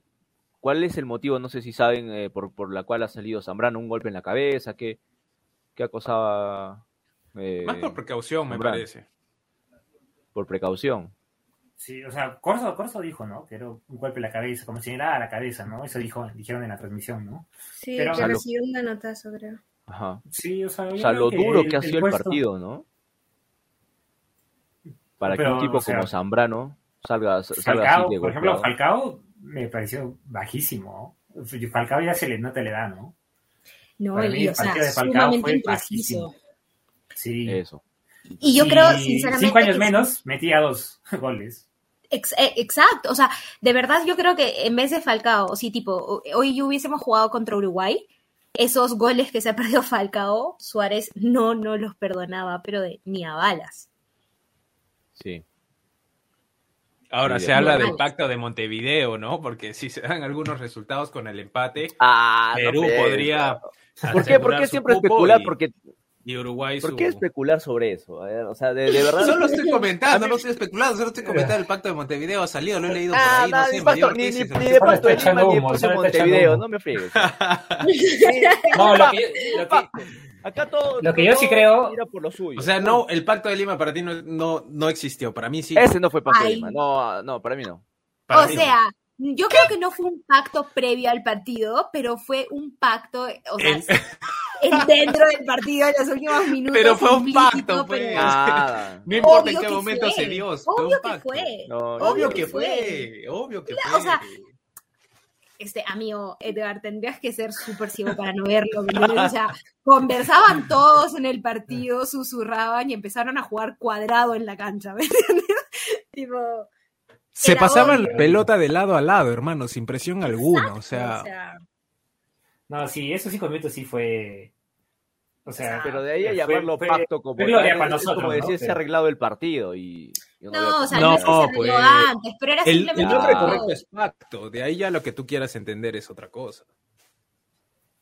¿cuál es el motivo? No sé si saben eh, por, por la cual ha salido Zambrano, un golpe en la cabeza, ¿qué, qué acosaba eh, Más por precaución, me parece. por precaución? Sí, o sea, Corso, Corso dijo, ¿no? Que era un golpe en la cabeza, como si le daba a la cabeza, ¿no? Eso dijo, dijeron en la transmisión, ¿no? Sí, Pero- que O sea, lo- recibió un manotazo, creo. Ajá. Sí, o sea, O sea, lo duro el- que ha el sido el puesto- partido, ¿no? Para que Pero, un tipo o sea, como Zambrano salga, salga Falcao, así de por ejemplo. Falcao me pareció bajísimo. Falcao ya se le, no te le da, ¿no? No, Para mí y, el o sea, de Falcao sumamente fue impreciso. bajísimo. Sí. Eso. Y yo creo, sinceramente. Cinco años que- menos, metía dos [LAUGHS] goles. Eh, exacto, o sea, de verdad yo creo que en vez de Falcao, sí, tipo, hoy hubiésemos jugado contra Uruguay, esos goles que se ha perdido Falcao, Suárez no, no los perdonaba, pero de, ni a balas. Sí. Ahora se habla del pacto de Montevideo, ¿no? Porque si se dan algunos resultados con el empate, Ah, Perú podría. ¿Por qué, por qué siempre especular? y- Porque, Y Uruguay ¿Por su- qué especular sobre eso? A ver, o sea, de, de verdad. [LAUGHS] Solo estoy [LAUGHS] comentando, no estoy especulando, solo estoy comentando el pacto de Montevideo. Ha salido, lo he leído por Ah, ahí, no, no ni, sé. pacto- mayor ni, de Pacto de Lima ni de de Montevideo, no me friegues. [LAUGHS] No, lo que, lo que- Acá todo. Lo que yo sí creo- Mira por lo suyo. O sea, no, el pacto de Lima para ti no, no, no existió. Para mí sí. Ese no fue Pacto de Ay. Lima. No, no, para mí no. Para o mí no. Yo creo que no fue un pacto previo al partido, pero fue un pacto, o sea, [LAUGHS] en- dentro del partido en los últimos [LAUGHS] minutos. Pero fue un pacto, pues. pero- [LAUGHS] Nada. No importa Obvio en qué que momento fue. se dio. fue Obvio un que pacto. fue. No. Obvio Obvio que que fue. Obvio que fue. o sea, este amigo Edgar, tendrías que ser súper ciego para no verlo. ¿me entiendes? O sea, conversaban todos en el partido, susurraban y empezaron a jugar cuadrado en la cancha, ¿me entiendes? tipo, Se era pasaban obvio. la pelota de lado a lado, hermano, sin presión alguna. O sea, o sea, no, sí, esos cinco minutos sí fue. O sea, Pero de ahí a llamarlo fue- pacto como. fue gloria tal, para es nosotros, como decir, ¿no? se ha arreglado el partido y. y no, o sea, No, no, es que se arregló pues, antes, pero era el, el simplemente nombre como- correcto es pacto. De ahí ya lo que tú quieras entender es otra cosa.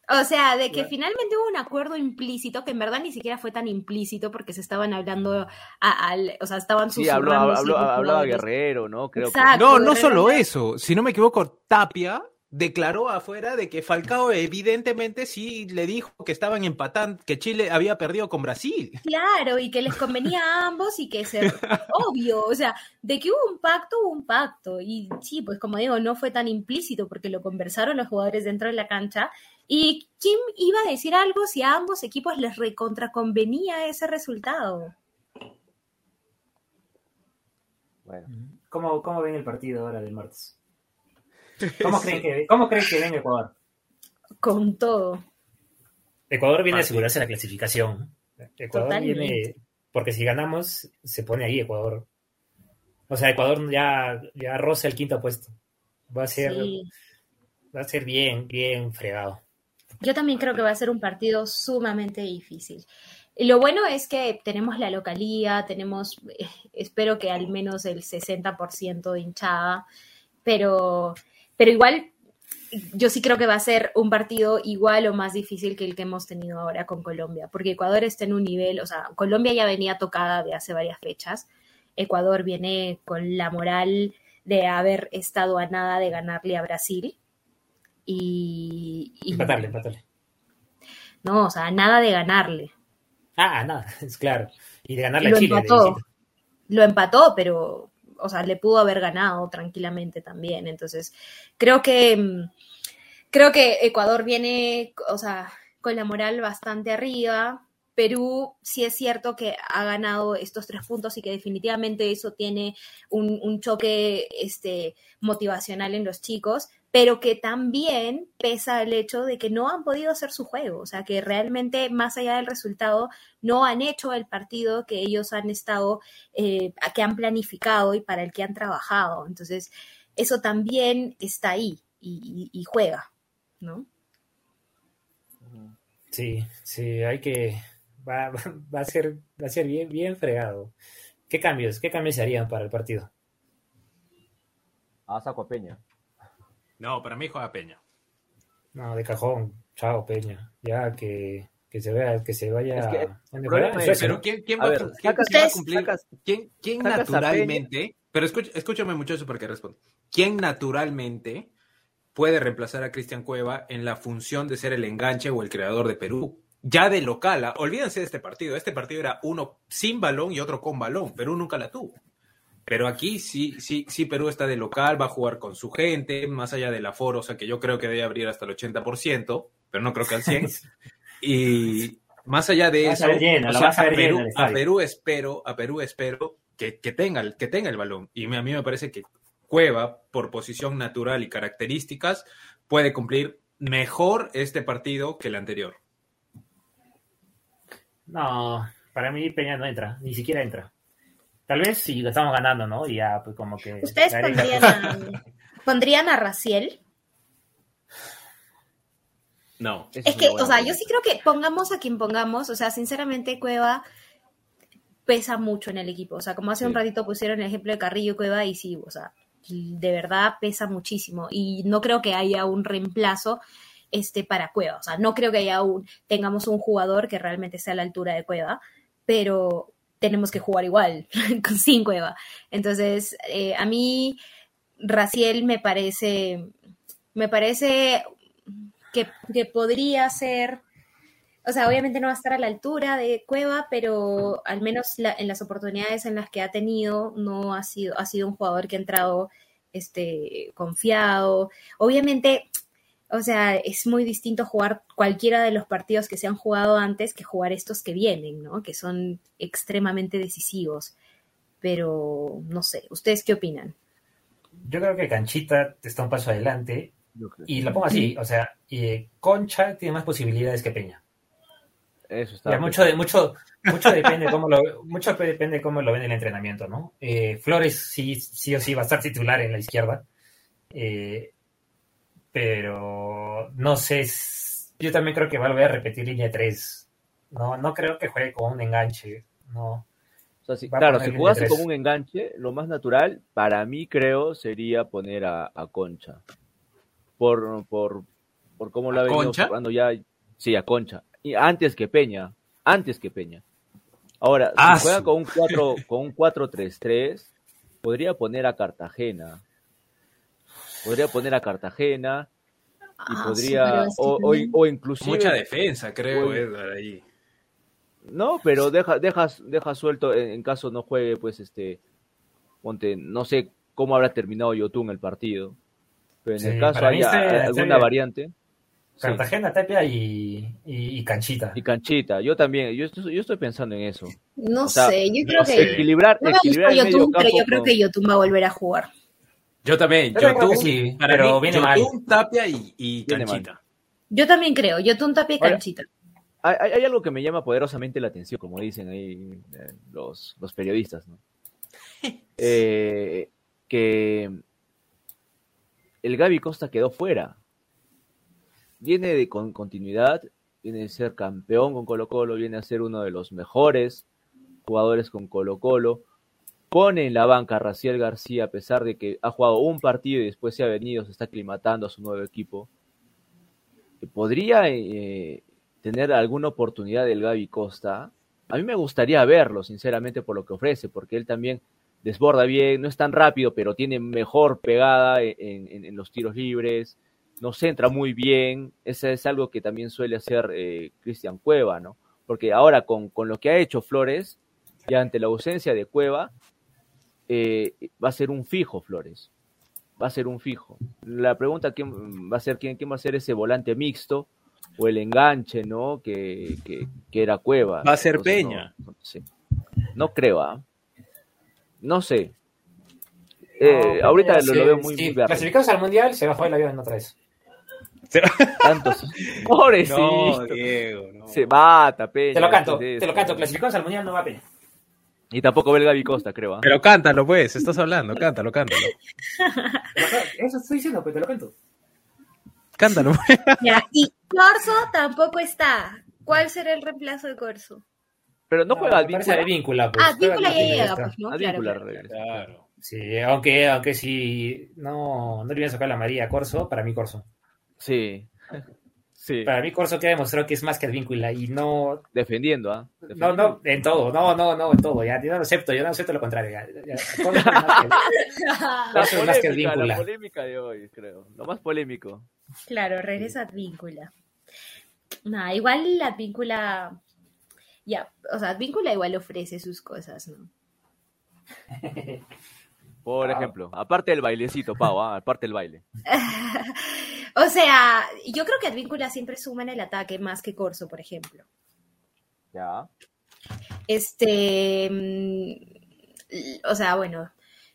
O sea, de que finalmente hubo un acuerdo implícito, que en verdad ni siquiera fue tan implícito porque se estaban hablando, a- al, o sea, estaban Sí, hablaba. Guerrero, ¿no? Creo que- Exacto. No, no solo ya- eso. Si no me equivoco, Tapia declaró afuera de que Falcao evidentemente sí le dijo que estaban empatando, que Chile había perdido con Brasil. Claro, y que les convenía a ambos y que se... [LAUGHS] Obvio, o sea, de que hubo un pacto, hubo un pacto. Y sí, pues como digo, no fue tan implícito porque lo conversaron los jugadores dentro de la cancha. ¿Y quién iba a decir algo si a ambos equipos les recontraconvenía ese resultado? Bueno, ¿Cómo, ¿Cómo ven el partido ahora del martes? [LAUGHS] ¿Cómo creen que, cómo creen que ven Ecuador? Con todo. Ecuador viene a asegurarse la clasificación. Ecuador Totalmente. viene, porque si ganamos, se pone ahí Ecuador. O sea, Ecuador ya, ya roza el quinto puesto. Va a ser, Sí. va a ser bien, bien fregado. Yo también creo que va a ser un partido sumamente difícil. lo bueno es que tenemos la localía, tenemos, eh, espero que al menos el 60% de hinchada, pero, pero igual yo sí creo que va a ser un partido igual o más difícil que el que hemos tenido ahora con Colombia, porque Ecuador está en un nivel, o sea, Colombia ya venía tocada de hace varias fechas, Ecuador viene con la moral de haber estado a nada de ganarle a Brasil. Y. y empatarle, empatarle. No, o sea, nada de ganarle. Ah, nada, [LAUGHS] es claro. Y de ganarle lo a Chile. Empató. Lo empató, pero, o sea, le pudo haber ganado tranquilamente también. Entonces, creo que. Creo que Ecuador viene, o sea, con la moral bastante arriba. Perú sí es cierto que ha ganado estos tres puntos y que definitivamente eso tiene un, un, choque este, motivacional en los chicos, pero que también pesa el hecho de que no han podido hacer su juego, o sea, que realmente más allá del resultado no han hecho el partido que ellos han estado, eh, que han planificado y para el que han trabajado. Entonces, eso también está ahí y, y, y juega, ¿no? Sí, sí, hay que, Va, [LAUGHS] va, a ser, va a ser bien, bien fregado. ¿Qué cambios, qué cambios se harían para el partido? Ah, saco a Peña. No, para mí juega Peña. No, de cajón. Chao, Peña. Ya que, que se vea, que se vaya. Es que, es, pero ¿quién, quién va a, ver, ¿quién, sacas, ¿quién va a cumplir? Sacas, ¿Quién, quién naturalmente? Pero escuch, escúchame mucho para que responda. ¿Quién naturalmente puede reemplazar a Cristian Cueva en la función de ser el enganche o el creador de Perú? ya de local, olvídense de este partido. Este partido era uno sin balón y otro con balón. Perú nunca la tuvo. Pero aquí sí, sí, sí, Perú está de local, va a jugar con su gente, más allá del aforo, o sea que yo creo que debe abrir hasta el 80%, pero no creo que al 100%. [LAUGHS] y más allá de eso, lleno, o sea, a, Perú, a, Perú, espero, a Perú espero que, que, tenga, que tenga el balón. Y a mí me parece que Cueva, por posición natural y características, puede cumplir mejor este partido que el anterior. No, para mí Peña no entra, ni siquiera entra. Tal vez si lo estamos ganando, ¿no? Y ya, pues como que. ¿Ustedes pondrían a, pondrían a Raciel? No. Es que, o sea, yo sí creo que pongamos a quien pongamos, o sea, sinceramente, Cueva pesa mucho en el equipo. O sea, como hace sí. un ratito pusieron el ejemplo de Carrillo Cueva y sí, o sea, de verdad pesa muchísimo. Y no creo que haya un reemplazo este, para Cueva. O sea, no creo que haya un, tengamos un jugador que realmente esté a la altura de Cueva, pero tenemos que jugar igual, [LAUGHS] sin Cueva. Entonces, eh, a mí, Raciel me parece, me parece que, que, podría ser, o sea, obviamente no va a estar a la altura de Cueva, pero al menos en las oportunidades en las que ha tenido, no ha sido, ha sido un jugador que ha entrado este, confiado. Obviamente, o sea, es muy distinto jugar cualquiera de los partidos que se han jugado antes que jugar estos que vienen, ¿no? Que son extremadamente decisivos. Pero, no sé, ¿ustedes qué opinan? Yo creo que Canchita está un paso adelante. Y lo pongo así, o sea, y Concha tiene más posibilidades que Peña. Eso está. Ya, mucho, de, mucho, mucho depende cómo lo, mucho depende cómo lo ven en el entrenamiento, ¿no? Eh, Flores sí, sí o sí va a estar titular en la izquierda. Eh, pero no sé, yo también creo que va a volver a repetir línea 3. No, no creo que juegue con un enganche, no. O sea, si, claro, si jugase con un enganche, lo más natural para mí creo sería poner a, a Concha. Por, por, por cómo lo ha venido Concha? jugando ya. Sí, a Concha. Y antes que Peña. Antes que Peña. Ahora, Ah, si juega su- con un 4 [LAUGHS] con un 4-3-3, podría poner a Cartagena. Podría poner a Cartagena y Ah, sí, podría que o, o, o inclusive Mucha defensa, creo, Uy. Edgar, ahí. No, pero deja, deja, deja suelto en, en caso no juegue, pues este, ponte, no sé cómo habrá terminado Yotun el partido, pero en Sí, el caso haya alguna variante, sí, Cartagena, Tapia y, y, y Canchita. y canchita, yo también, yo estoy, yo estoy pensando en eso, No O sea, sé, yo creo que... equilibrar, No me equilibrar gusta el medio Yotun, pero campo yo creo con- que Yotun va a volver a jugar. Yo también, Yo que sí, para pero mí, viene mal. Tapia y, Canchita. Yo también creo, Yotun Tapia y Ahora- Canchita. hay, hay- hay algo que me llama poderosamente la atención, como dicen ahí eh, los, los periodistas, ¿no? [LAUGHS] Eh, que el Gaby Costa quedó fuera. Viene de con continuidad viene de ser campeón con Colo Colo, viene a ser uno de los mejores jugadores con Colo Colo. Pone en la banca a Raciel García a pesar de que ha jugado un partido y después se ha venido, se está aclimatando a su nuevo equipo. ¿Podría eh, tener alguna oportunidad del Gaby Costa? A mí me gustaría verlo, sinceramente, por lo que ofrece, porque él también desborda bien, no es tan rápido, pero tiene mejor pegada en, los tiros libres, nos centra muy bien, eso es algo que también suele hacer eh, Cristian Cueva, ¿no? Porque ahora con, con, lo que ha hecho Flores, ya ante la ausencia de Cueva, eh, va a ser un fijo Flores, va a ser un fijo. La pregunta quién va a ser quién, quién va a ser ese volante mixto o el enganche, ¿no? Que, que, que era Cueva. Va a ser Peña. No, no, sé. no creo, ¿ah? No sé. Eh, no, ahorita sí, lo, lo, veo muy, sí. muy. Clasificados al mundial, se bajó el avión otra vez. [LAUGHS] Tantos. Pobrecito. No, Diego, no. Se mata, Peña. Te lo canto, te lo canto. Clasificados al mundial no va Peña. Y tampoco ve el Gaby Costa, creo. ¿ah? Pero cántalo, pues, estás hablando, cántalo, cántalo. Eso estoy diciendo, pues te lo canto. Cántalo. pues. Ya, y Corso tampoco está. ¿Cuál será el reemplazo de Corso? Pero no juega me parece Advíncula. Advíncula, pues. ah, Advíncula ya llega, pues, ¿no? Claro, Advíncula claro. Claro. Sí, aunque, aunque si no, no le iban a sacar la María Corso, para mí Corso. Sí. Sí. Para mí Corso queda demostrado que es más que Advíncula y no, Defendiendo, ¿ah? no, no, en todo, no, no, no, en todo, ya, yo no lo acepto, yo no acepto lo contrario. Ya, ya. [LAUGHS] Corso es más que- La Corso es más que polémica, Advíncula. la polémica de hoy, creo. Lo más polémico. Claro, regresa Advíncula. Nada, igual la Advíncula. Ya, o sea, Advíncula igual ofrece sus cosas, ¿no? Por Ah. ejemplo, aparte del bailecito, Pau, ¿ah? aparte del baile. [LAUGHS] o sea, yo creo que Advíncula siempre suma en el ataque más que Corso, por ejemplo. Ya. Este. mm, O sea, bueno,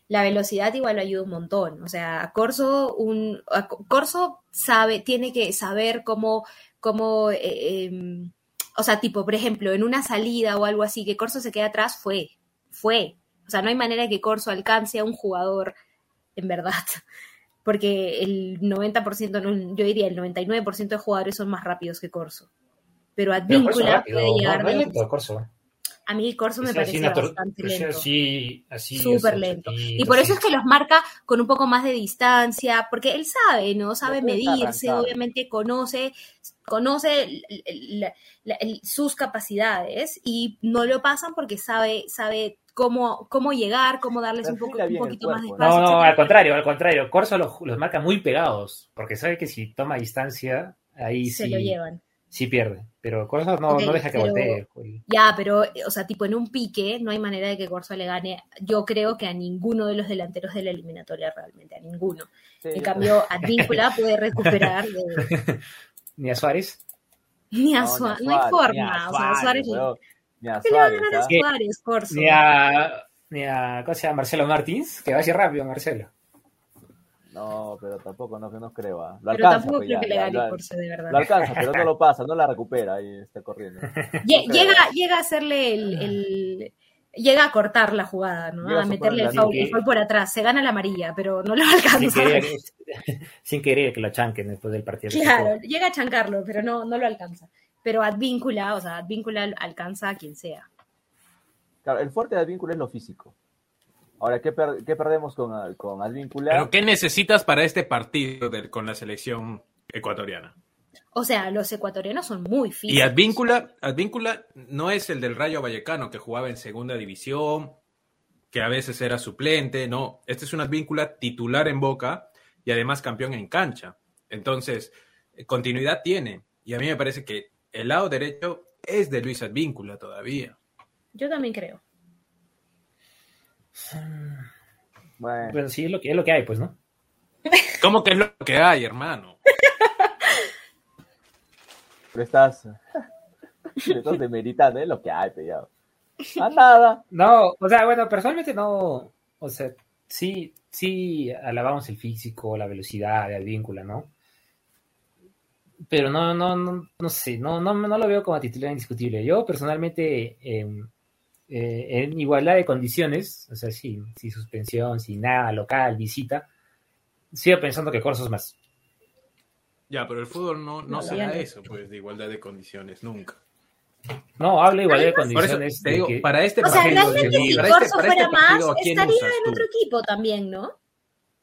la velocidad igual lo ayuda un montón. O sea, Corso, un, Corso sabe, tiene que saber cómo, cómo eh, em, o sea, tipo, por ejemplo, en una salida o algo así, que Corso se quede atrás, fue, fue. O sea, no hay manera de que Corso alcance a un jugador, en verdad. Porque el 90%, no, yo diría el 99% de jugadores son más rápidos que Corso. Pero Advíncula puede llegar no lento, Corso. A mí Corso me parece bastante lento. así, así, Súper lento. Y por eso es que los marca con un poco más de distancia, porque él sabe, ¿no? Sabe medirse, obviamente conoce, conoce sus capacidades y no lo pasan porque sabe, sabe cómo, cómo llegar, cómo darles un, poco, un poquito más de espacio. No, no, etcétera. al contrario, al contrario. Corso los, los marca muy pegados, porque sabe que si toma distancia, ahí Se sí, lo llevan. sí pierde. Pero Corso no, no deja que pero- voltee. Ya, pero, o sea, tipo en un pique, no hay manera de que Corso le gane, yo creo que a ninguno de los delanteros de la eliminatoria realmente, a ninguno. En cambio, Advíncula [LAUGHS] puede recuperar de, [LAUGHS] Ni a Suárez. Ni a No, Suárez, no hay forma. o sea, Suárez. weón, Ni a ¿Qué le va a Suárez, ganar a ¿ah? ¿Qué? Suárez, Corso? Ni a, ni a, ¿cómo se llama? Marcelo Martins, que va así rápido, Marcelo. No, pero tampoco, no, no creo. ¿ah? Lo Pero alcanza, tampoco pues, creo ya, que le gane lo- Corso, de verdad. Lo alcanza, pero no lo [LAUGHS] pasa, no la recupera ahí está corriendo. [LAUGHS] Lle- Llega, llega a hacerle el, el- Llega a cortar la jugada, ¿no? Llega A meterle el foul, la el foul por atrás. Se gana la amarilla, pero no lo [LAUGHS] Sin alcanza. querer, sin querer que lo chanquen después del partido. Claro, llega a chancarlo, pero no, no lo alcanza. Pero Advíncula, o sea, Advíncula alcanza a quien sea. Claro, el fuerte de Advíncula es lo físico. Ahora, ¿qué, per- qué perdemos con, con Advíncula? Pero ¿qué necesitas para este partido de- con la selección ecuatoriana? O sea, los ecuatorianos son muy físicos. Y Advíncula, Advíncula no es el del Rayo Vallecano que jugaba en segunda división, que a veces era suplente, no. Este es un Advíncula titular en Boca y además campeón en cancha. Entonces, eh, continuidad tiene. Y a mí me parece que el lado derecho es de Luis Advíncula todavía. Yo también creo. Bueno, Bueno, sí, es lo que, es lo que hay, pues, ¿no? [LAUGHS] ¿Cómo que es lo que hay, hermano? [LAUGHS] pero estás, estás demeritando, es lo que hay, pillado. A nada. No, o sea, bueno, personalmente no, o sea, sí, sí alabamos el físico, la velocidad de Advíncula, ¿no? Pero no, no, no, no sé, no, no, no lo veo como titular indiscutible. Yo personalmente, eh, eh, en igualdad de condiciones, o sea, sin, sin suspensión, sin nada, local, visita, sigo pensando que Corso es más. Ya, pero el fútbol no, no No, se ya da no. eso, pues, de igualdad de condiciones, nunca. No, habla igual de eso condiciones. te de digo, que- para este O sea, partido, realmente si para este- Corso este fuera más, partido, ¿a quién estaría en tú? otro equipo también, ¿no?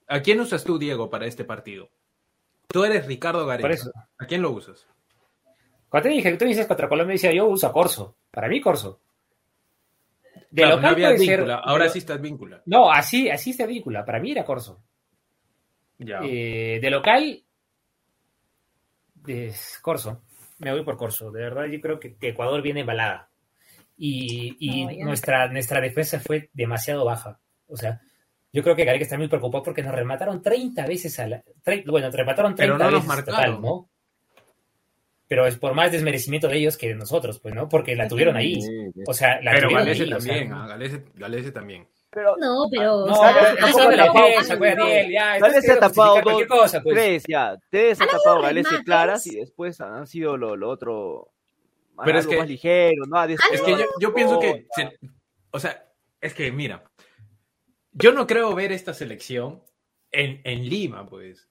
¿A quién usas tú, Diego, para este partido? Tú eres Ricardo Gareca. Por eso. ¿A quién lo usas? Cuando te dije que tú dices contra Colombia, decía yo uso a Corso. Para mí, Corso. De Claro, local no había puede ser- víncula, ahora de- sí estás víncula. No, así, así está víncula. Para mí era Corso. Ya. Eh, de local, es Corso. Me voy por Corso. De verdad, yo creo que, que Ecuador viene embalada. Y, y no. nuestra, nuestra defensa fue demasiado baja. O sea, yo creo que Gareca está muy preocupado porque nos remataron 30 veces a la. tre- bueno, remataron 30 Pero no nos veces marcaron. total, ¿no? Pero es por más desmerecimiento de ellos que de nosotros, pues, ¿no? Porque la tuvieron ahí. O sea, la pero tuvieron Galese ahí, o sea, también, ah, Galese, Galese también. Pero No, pero. No, o sea, pero tampoco eso me la. Ariel, ya. Entonces se ha tapado dos, cualquier cosa, pues. tres ya. Tres habido tapado Galese claras y después han sido lo, lo otro. Pero es que- más ligero, ¿no? Ha Es que yo, yo pienso que, se- o sea, es que mira, yo no creo ver esta selección en, en Lima, pues.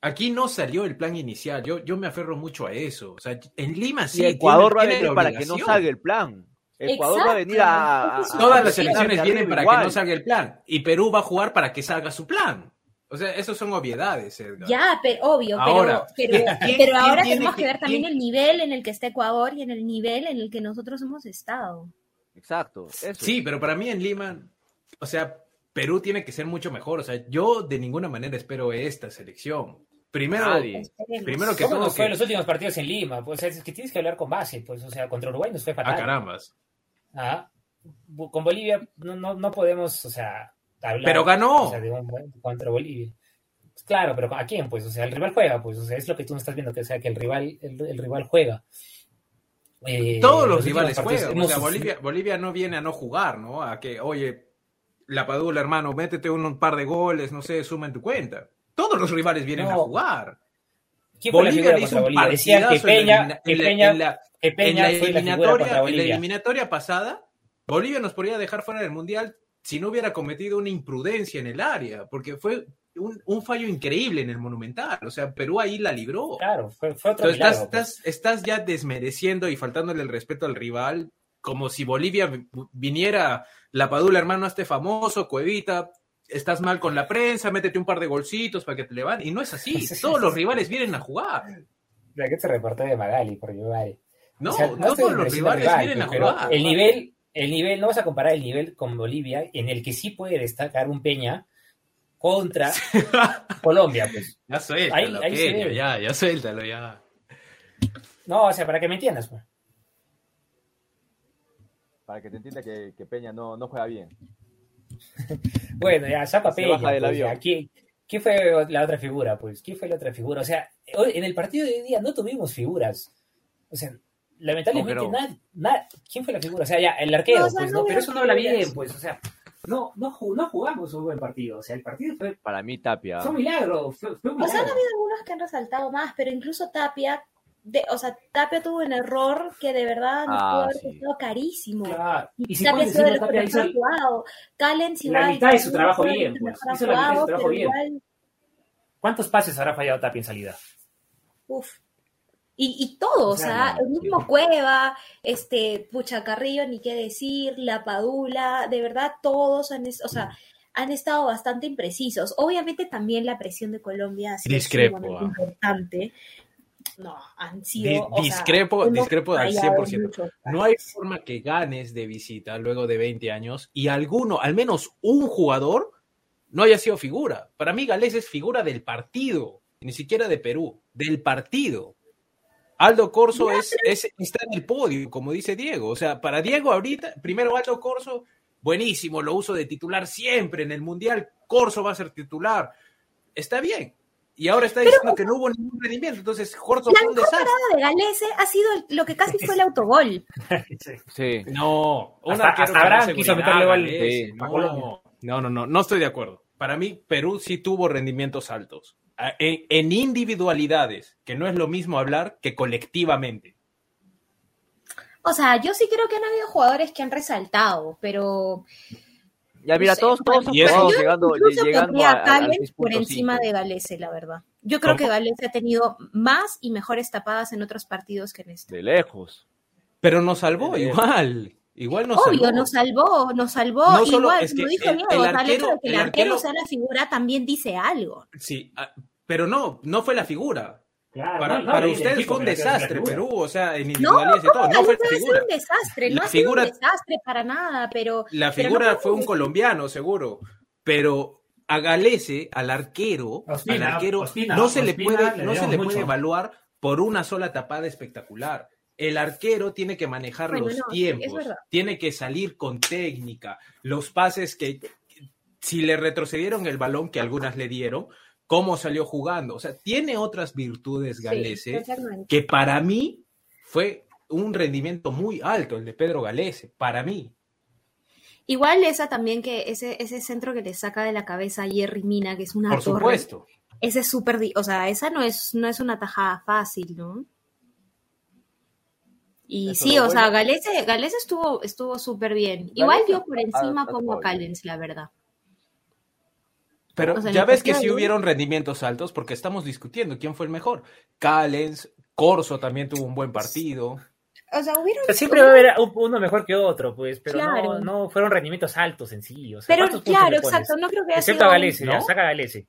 Aquí no salió el plan inicial, yo, yo me aferro mucho a eso. O sea, en Lima sí. Y Ecuador va a venir para que no salga el plan. Ecuador va a venir Exacto. a. a- a- Todas las selecciones vienen para igual. que no salga el plan. Y Perú va a jugar para que salga su plan. O sea, esos son obviedades, Edgar. Ya, pero obvio, Ahora, pero, pero, ¿quién- pero quién ahora tenemos que, que- ver también quién- el nivel en el que está Ecuador y en el nivel en el que nosotros hemos estado. Exacto. Eso. Sí, pero para mí en Lima, o sea, Perú tiene que ser mucho mejor. O sea, yo de ninguna manera espero esta selección. Primero, Nadie. Primero que ¿Cómo todo, nos fue que- en los últimos partidos en Lima? Pues es que tienes que hablar con base, pues, o sea, contra Uruguay nos fue a fatal. carambas. Ah, con Bolivia no, no, no podemos, o sea, hablar. Pero ganó. o sea, de un contra Bolivia. Pues claro, pero ¿a quién? Pues, o sea, el rival juega, pues, o sea, es lo que tú no estás viendo, que, o sea, que el rival, el, el rival juega. Eh, Todos los últimos rivales partidos juegan. O sea, Bolivia, Bolivia no viene a no jugar, ¿no? A que, oye, la Padula, hermano, métete un, un par de goles, no sé, suma en tu cuenta. Todos los rivales vienen No. a jugar. ¿Quién fue la Bolivia le hizo un partidazo que en la- Peña, en la- eliminatoria, contra en la Bolivia. eliminatoria pasada, Bolivia nos podría dejar fuera del Mundial si no hubiera cometido una imprudencia en el área, porque fue un, un fallo increíble en el Monumental. O sea, Perú ahí la libró. Claro, fue, fue otro Entonces, estás, pues. estás, estás ya desmereciendo y faltándole el respeto al rival, como si Bolivia vi- viniera la Padula, hermano, este famoso, Cuevita, estás mal con la prensa, métete un par de golcitos para que te levanten. Y no es así. [LAUGHS] Todos los rivales vienen a jugar. ¿De qué te reporté de Magali? Por madre. No, O sea, todos los rivales rival, vienen a jugar. El nivel, el nivel, no vas a comparar el nivel con Bolivia, en el que sí puede destacar un Peña contra [LAUGHS] Colombia, pues. Ya suéltalo, Ahí- ahí se Peña, ya, ya suéltalo, ya. No, o sea, para que me entiendas, pues. Para que te entienda que, que Peña no, no juega bien. [LAUGHS] Bueno, ya, saca Se Peña. baja del pues. ¿Quién, quién fue la otra figura? Pues, ¿quién fue la otra figura? O sea, hoy, en el partido de hoy día no tuvimos figuras. O sea, lamentablemente, ¿Cómo que no? nadie- nadie- ¿quién fue la figura? O sea, ya, el arquero, No, o sea, pues, no no, pero eso no habla bien, pues, o sea, no, no, no jugamos un buen partido. O sea, el partido fue, Para mí, Tapia. fue un milagro. Fue, fue un O sea, han milagro. habido algunos que han resaltado más, pero incluso Tapia, de, o sea, Tapia tuvo un error que de verdad nos Ah, pudo haber sí. costado carísimo. Claro. Y si Tapia los que Tapia hizo ha jugado. Callens la igual, mitad de su trabajo fue de los bien, pues. Hizo la mitad de su trabajo bien. igual, ¿Cuántos pases habrá fallado Tapia en salida? uf. Y, y todo, o O sea, no, el mismo Cueva, este, Pucha Carrillo, ni qué decir, La Padula, de verdad todos han, es- o sea, han estado bastante imprecisos. Obviamente también la presión de Colombia ha sido Discrepo, ah. importante. No, han sido. O discrepo, discrepo al fallado 100%. mucho. No hay forma que ganes de visita luego de 20 años y alguno, al menos un jugador, no haya sido figura. Para mí, Galés es figura del partido, ni siquiera de Perú, del partido. Aldo Corso es, es- está en el podio, como dice Diego. O sea, para Diego ahorita, primero Aldo Corso, buenísimo, lo uso de titular siempre en el Mundial. Corso va a ser titular. Está bien. Y ahora está diciendo que no hubo ningún rendimiento. Entonces, Corso La fue un mejor desastre. parada de Galese ha sido lo que casi fue el autogol. [LAUGHS] Sí. No, un Hasta- arquero hasta que Abraham no quiso meterle gol, sí, no, no, no, no, no estoy de acuerdo. Para mí, Perú sí tuvo rendimientos altos. En individualidades, que no es lo mismo hablar que colectivamente. O sea, yo sí creo que han habido jugadores que han resaltado, pero Ya, mira, sé, todos, todos eso- todos yo llegando, incluso llegando a, a por 6.5. encima de Galese, la verdad. Yo creo ¿Cómo? que Galese ha tenido más y mejores tapadas en otros partidos que en este. De lejos. Pero nos salvó igual. Igual nos Obvio, salvó. nos salvó, nos salvó. No solo- Igual, es como que dijo el- Diego, el arquero- de que el, el arquero arquero- sea la figura también dice algo. Sí, ah, pero no, no fue la figura. Claro, Para, no, no, para ustedes fue un desastre, figura. Perú, o sea, en No, individualidades y todo. No fue la figura. un desastre, La no ha sido figura- un desastre para nada, pero... La pero figura no fue un colombiano, seguro. Pero a Galese, al arquero, Ospina, al arquero, Ospina, no se le puede, le no se le mucho. puede evaluar por una sola tapada espectacular. El arquero tiene que manejar Bueno, los no, tiempos, tiene que salir con técnica, los pases que si le retrocedieron el balón que algunas le dieron, cómo salió jugando. O sea, tiene otras virtudes Galese que para mí fue un rendimiento muy alto el de Pedro Galese, para mí. Igual esa también que ese, ese centro que le saca de la cabeza a Jerry Mina, que es una Por torre, supuesto. ese es súper, o sea, esa no es, no es una tajada fácil, ¿no? Y Eso sí, o sea. Galese, Galese estuvo, estuvo súper bien. Igual yo por encima pongo a. Callens, la verdad. Pero O sea, en ya ves que sí hubieron rendimientos altos porque estamos discutiendo quién fue el mejor. Callens, Corso también tuvo un buen partido. O sea, hubieron... O sea, siempre va a haber un- uno mejor que otro, pues, pero Claro. no, no fueron rendimientos altos en sí. O sea, Pero ¿cuántos puntos claro, exacto, no creo que haya Excepto sido a Galese, ya, ¿no? saca a Galese.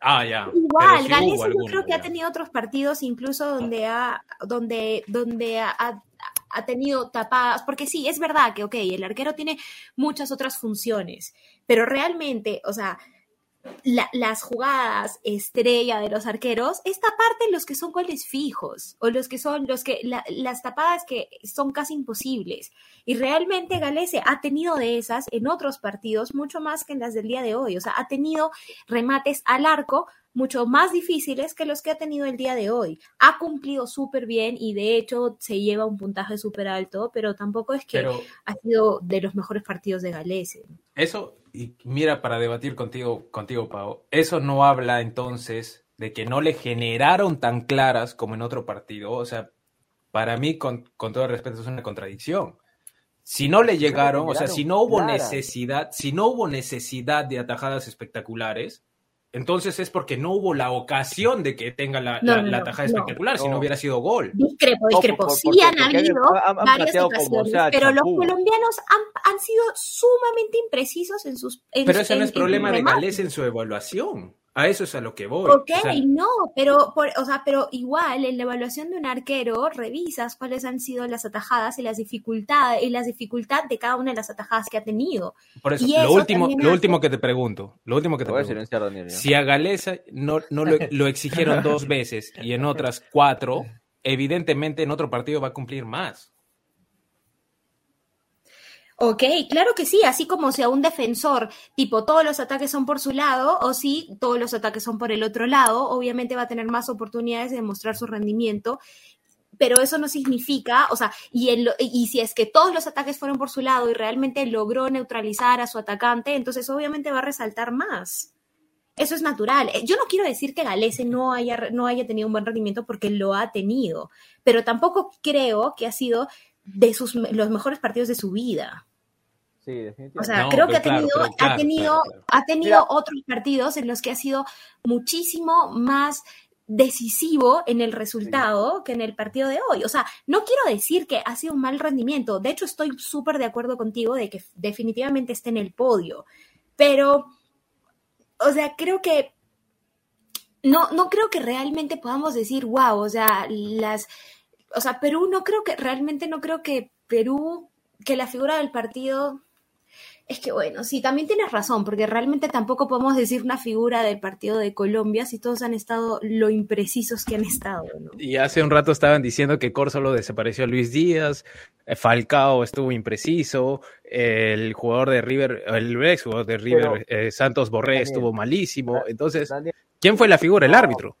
Ah, ya. Igual, sí Galese yo creo que ha tenido otros partidos incluso donde ha, donde, donde ha, ha- ha tenido tapadas, porque sí, es verdad que, ok, el arquero tiene muchas otras funciones, pero realmente, o sea, la- las jugadas estrella de los arqueros, esta parte los que son goles fijos, o los que son los que, la- las tapadas que son casi imposibles. Y realmente Galese ha tenido de esas en otros partidos mucho más que en las del día de hoy. O sea, ha tenido remates al arco mucho más difíciles que los que ha tenido el día de hoy. Ha cumplido súper bien y de hecho se lleva un puntaje súper alto, pero tampoco es que Pero ha sido de los mejores partidos de Galese. eso, y mira, para debatir contigo, contigo, Pau, eso no habla entonces de que no le generaron tan claras como en otro partido. O sea, para mí, con, con todo respeto, es una contradicción. Si no le llegaron, o sea, si no hubo claras. necesidad, si no hubo necesidad de atajadas espectaculares, entonces es porque no hubo la ocasión de que tenga la, No, la- no, la no, tajada no. espectacular, si no hubiera sido gol. Discrepo, No, discrepo. por- sí porque- han porque habido han- han varias como ocasiones, sea pero los colombianos han, han sido sumamente imprecisos en sus en Pero ese no es en problema de. Gales en su evaluación. A eso es a lo que voy. Ok, O sea, no, pero, por, o sea, pero igual en la evaluación de un arquero revisas cuáles han sido las atajadas y las dificultades y las dificultad de cada una de las atajadas que ha tenido. por eso, y lo eso último, lo hace- último que te pregunto, lo último que Te te voy a pregunto. Daniel. Si a Galesa no, no lo, lo exigieron dos [LAUGHS] veces y en otras cuatro, evidentemente en otro partido va a cumplir más. Ok, claro que sí, así como si a un defensor, tipo, todos los ataques son por su lado, o si todos los ataques son por el otro lado, obviamente va a tener más oportunidades de demostrar su rendimiento, pero eso no significa, o sea, y, en lo- y si es que todos los ataques fueron por su lado y realmente logró neutralizar a su atacante, entonces obviamente va a resaltar más. Eso es natural. Eh, Yo no quiero decir que Galese no haya, no haya tenido un buen rendimiento porque lo ha tenido, pero tampoco creo que ha sido de sus, los mejores partidos de su vida. Sí, definitivamente. O sea, No, creo que ha tenido, claro, ha tenido, claro, claro. ha tenido Mira. otros partidos en los que ha sido muchísimo más decisivo en el resultado que en el partido de hoy. O sea, no quiero decir que ha sido un mal rendimiento. De hecho, estoy súper de acuerdo contigo de que definitivamente esté en el podio. Pero, o sea, creo que no, no creo que realmente podamos decir, wow, o sea, las, o sea, Perú no creo que, realmente no creo que Perú, que la figura del partido, es que bueno, sí, también tienes razón, porque realmente tampoco podemos decir una figura del partido de Colombia si todos han estado lo imprecisos que han estado, ¿no? Y hace un rato estaban diciendo que Corso lo desapareció a Luis Díaz, eh, Falcao estuvo impreciso, el jugador de River, el ex jugador de River, eh, Santos Borré, Daniel, estuvo malísimo. Entonces, ¿quién fue la figura? El árbitro.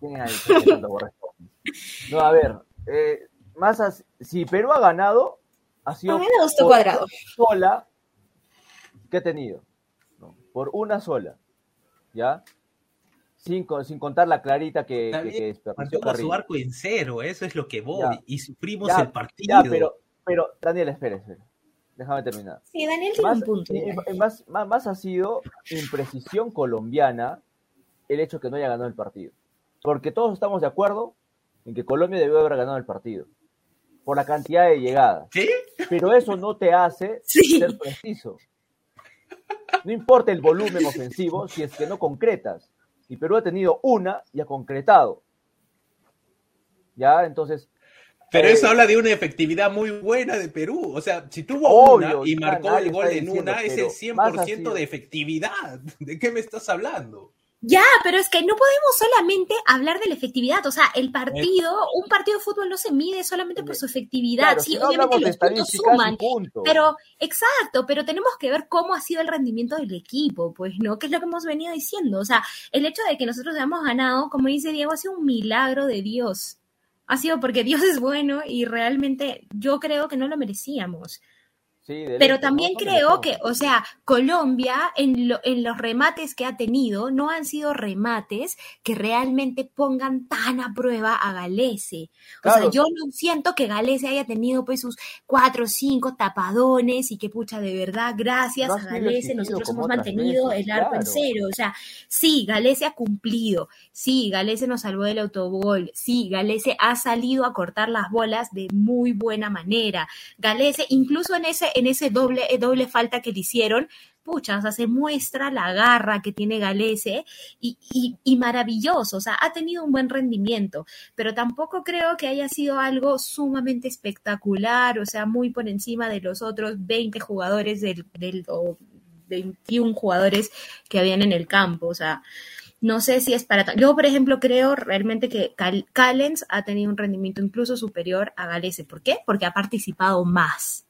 ¿quién? No, a ver, eh, más as- si Perú ha ganado, ha sido A mí me gustó Cuadrado. sola que ha tenido, ¿no? por una sola, ¿ya? Sin, con- sin contar la clarita que, Está que, bien, que desperdició Mantuvo Carrillo. su arco en cero, eso es lo que voy. Ya. Y sufrimos Ya, el partido. Ya, pero, pero, Daniel, espera, espera. déjame terminar. Sí, Daniel tiene Más, un punto. eh, eh, más, más, más ha sido imprecisión colombiana el hecho que no haya ganado el partido. Porque todos estamos de acuerdo en que Colombia debió haber ganado el partido. Por la cantidad de llegadas. ¿Sí? Pero eso no te hace Sí. ser preciso. No importa el volumen ofensivo si es que no concretas. Y Perú ha tenido una y ha concretado. Ya, entonces, Pero Eh, eso habla de una efectividad muy buena de Perú. O sea, si tuvo Obvio, una y marcó el gol en diciendo, una, es el 100% más ha sido- de efectividad. [LAUGHS] ¿De qué me estás hablando? Ya, pero es que no podemos solamente hablar de la efectividad. O sea, el partido, un partido de fútbol no se mide solamente por su efectividad. claro, sí, si no obviamente los puntos suman. punto. Pero, exacto, pero tenemos que ver cómo ha sido el rendimiento del equipo, pues, ¿no? Que es lo que hemos venido diciendo. O sea, el hecho de que nosotros hayamos ganado, como dice Diego, ha sido un milagro de Dios. Ha sido porque Dios es bueno y realmente yo creo que no lo merecíamos. Sí, Pero también creo que, o sea, Colombia en, lo- en los remates que ha tenido no han sido remates que realmente pongan tan a prueba a Galese. O sea, yo no siento que Galese haya tenido pues sus cuatro o cinco tapadones y que pucha, de verdad, gracias No a Galese nosotros hemos mantenido veces, el arco en cero. O sea, sí, Galese ha cumplido. Sí, Galese nos salvó del autogol. Sí, Galese ha salido a cortar las bolas de muy buena manera. Galese, incluso en ese, en ese doble, eh, doble falta que le hicieron, pucha, o sea, se muestra la garra que tiene Galese y, y, maravilloso, o sea, ha tenido un buen rendimiento, pero tampoco creo que haya sido algo sumamente espectacular, o sea, muy por encima de los otros 20 jugadores del, del o 21 jugadores que habían en el campo, o sea, no sé si es para... Yo, por ejemplo, creo realmente que Cal- Callens ha tenido un rendimiento incluso superior a Galese. ¿Por qué? Porque ha participado más,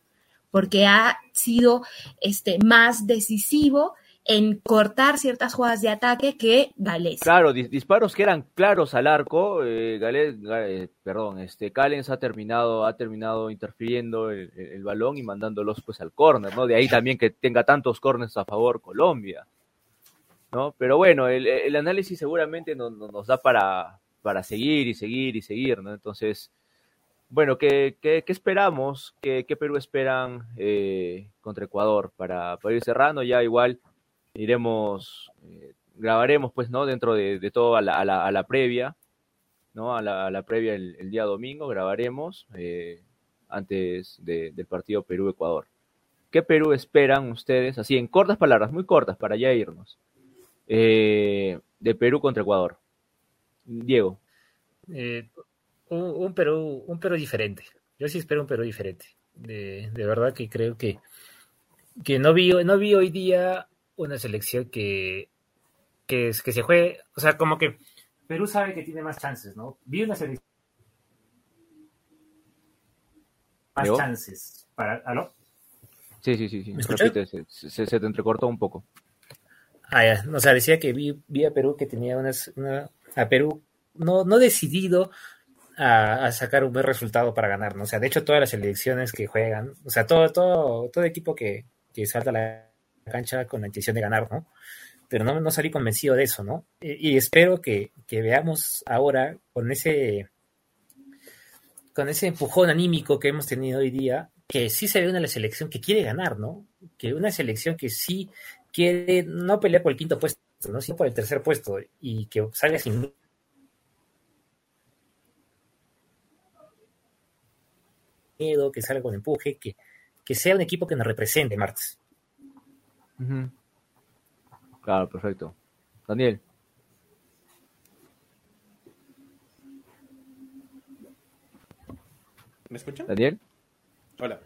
porque ha sido este, más decisivo en cortar ciertas jugadas de ataque que Galese. Claro, dis- disparos que eran claros al arco. Eh, Gale- Ga- eh, perdón, este Callens ha terminado, ha terminado interfiriendo el, balón y mandándolos pues al córner, ¿no? De ahí también que tenga tantos córners a favor Colombia, ¿no? Pero bueno, el, análisis seguramente no- nos da para, para seguir y seguir y seguir, ¿no? Entonces, bueno, ¿qué, qué, esperamos? ¿Qué, qué Perú esperan eh, contra Ecuador? Para, para ir cerrando, ya igual iremos, eh, grabaremos pues, ¿no? Dentro de, de todo a la, a la, a la previa, ¿no? A la, a la previa el, día domingo, grabaremos eh, antes de- del partido Perú-Ecuador. ¿Qué Perú esperan ustedes? Así, en cortas palabras, muy cortas, para ya irnos. de Perú contra Ecuador. Diego. Un, un Perú, un Perú diferente. Yo sí espero un Perú diferente. De, de verdad que creo que, que no vi, no vi hoy día una selección que, que, es- que se juegue, o sea, como que Perú sabe que tiene más chances, ¿no? Vi una selección más chances para, ¿aló? Sí, sí, sí, sí. Repite, se, se- se te entrecortó un poco. Ah, ya. O sea, decía que vi, vi a Perú que tenía unas, una, a Perú no, no decidido a, a sacar un buen resultado para ganar, ¿no? O sea, de hecho, todas las selecciones que juegan, o sea, todo, todo, todo equipo que, que salta a la cancha con la intención de ganar, ¿no? Pero no, no salí convencido de eso, ¿no? Y, y espero que, que veamos ahora con ese con ese empujón anímico que hemos tenido hoy día, que sí se ve una selección que quiere ganar, ¿no? Que una selección que sí quiere no pelear por el quinto puesto, ¿no? sino por el tercer puesto y que salga sin miedo, que salga con empuje, que, que sea un equipo que nos represente, Martes. Claro, perfecto. Daniel. ¿Me escuchan? Daniel. Hola.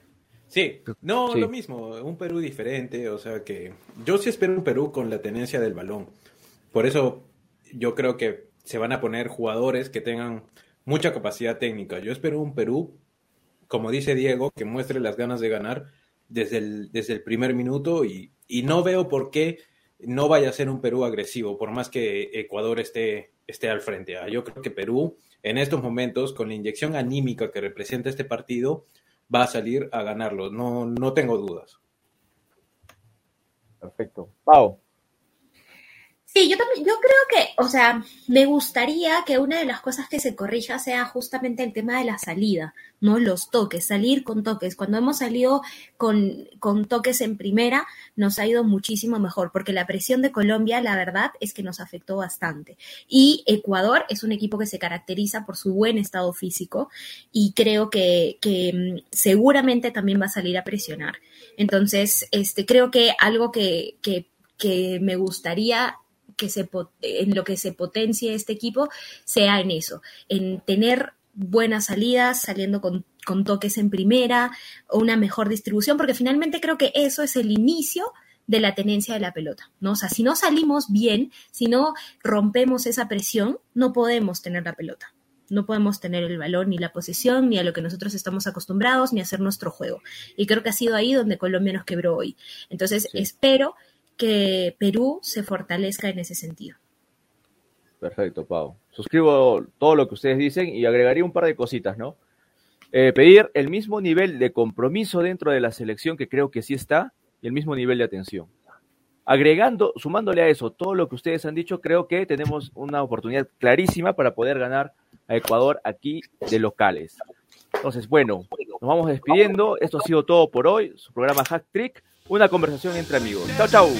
Sí, no, Sí. lo mismo, un Perú diferente, o sea que yo sí espero un Perú con la tenencia del balón. Por eso yo creo que se van a poner jugadores que tengan mucha capacidad técnica. Yo espero un Perú, como dice Diego, que muestre las ganas de ganar desde el, desde el primer minuto y, y no veo por qué no vaya a ser un Perú agresivo, por más que Ecuador esté, esté al frente. Ah, Yo creo que Perú, en estos momentos, con la inyección anímica que representa este partido, va a salir a ganarlo. No, no tengo dudas. Perfecto. Pau. Sí, yo también, yo creo que, o sea, me gustaría que una de las cosas que se corrija sea justamente el tema de la salida, ¿no? Los toques, salir con toques. Cuando hemos salido con, con toques en primera, nos ha ido muchísimo mejor, porque la presión de Colombia, la verdad, es que nos afectó bastante. Y Ecuador es un equipo que se caracteriza por su buen estado físico y creo que, que mm, seguramente también va a salir a presionar. Entonces, este, creo que algo que, que, que me gustaría que se, en lo que se potencie este equipo sea en eso, en tener buenas salidas, saliendo con, con toques en primera, o una mejor distribución, porque finalmente creo que eso es el inicio de la tenencia de la pelota, ¿no? O sea, si no salimos bien, si no rompemos esa presión, no podemos tener la pelota. No podemos tener el balón ni la posesión, ni a lo que nosotros estamos acostumbrados, ni hacer nuestro juego. Y creo que ha sido ahí donde Colombia nos quebró hoy. Entonces, sí. espero que Perú se fortalezca en ese sentido. Perfecto, Pau. Suscribo todo lo que ustedes dicen y agregaría un par de cositas, ¿no? Eh, pedir el mismo nivel de compromiso dentro de la selección, que creo que sí está, y el mismo nivel de atención. Agregando, sumándole a eso todo lo que ustedes han dicho, creo que tenemos una oportunidad clarísima para poder ganar a Ecuador aquí de locales. Entonces, bueno, nos vamos despidiendo. Esto ha sido todo por hoy. Su programa Hack Trick, una conversación entre amigos. Chao, chao.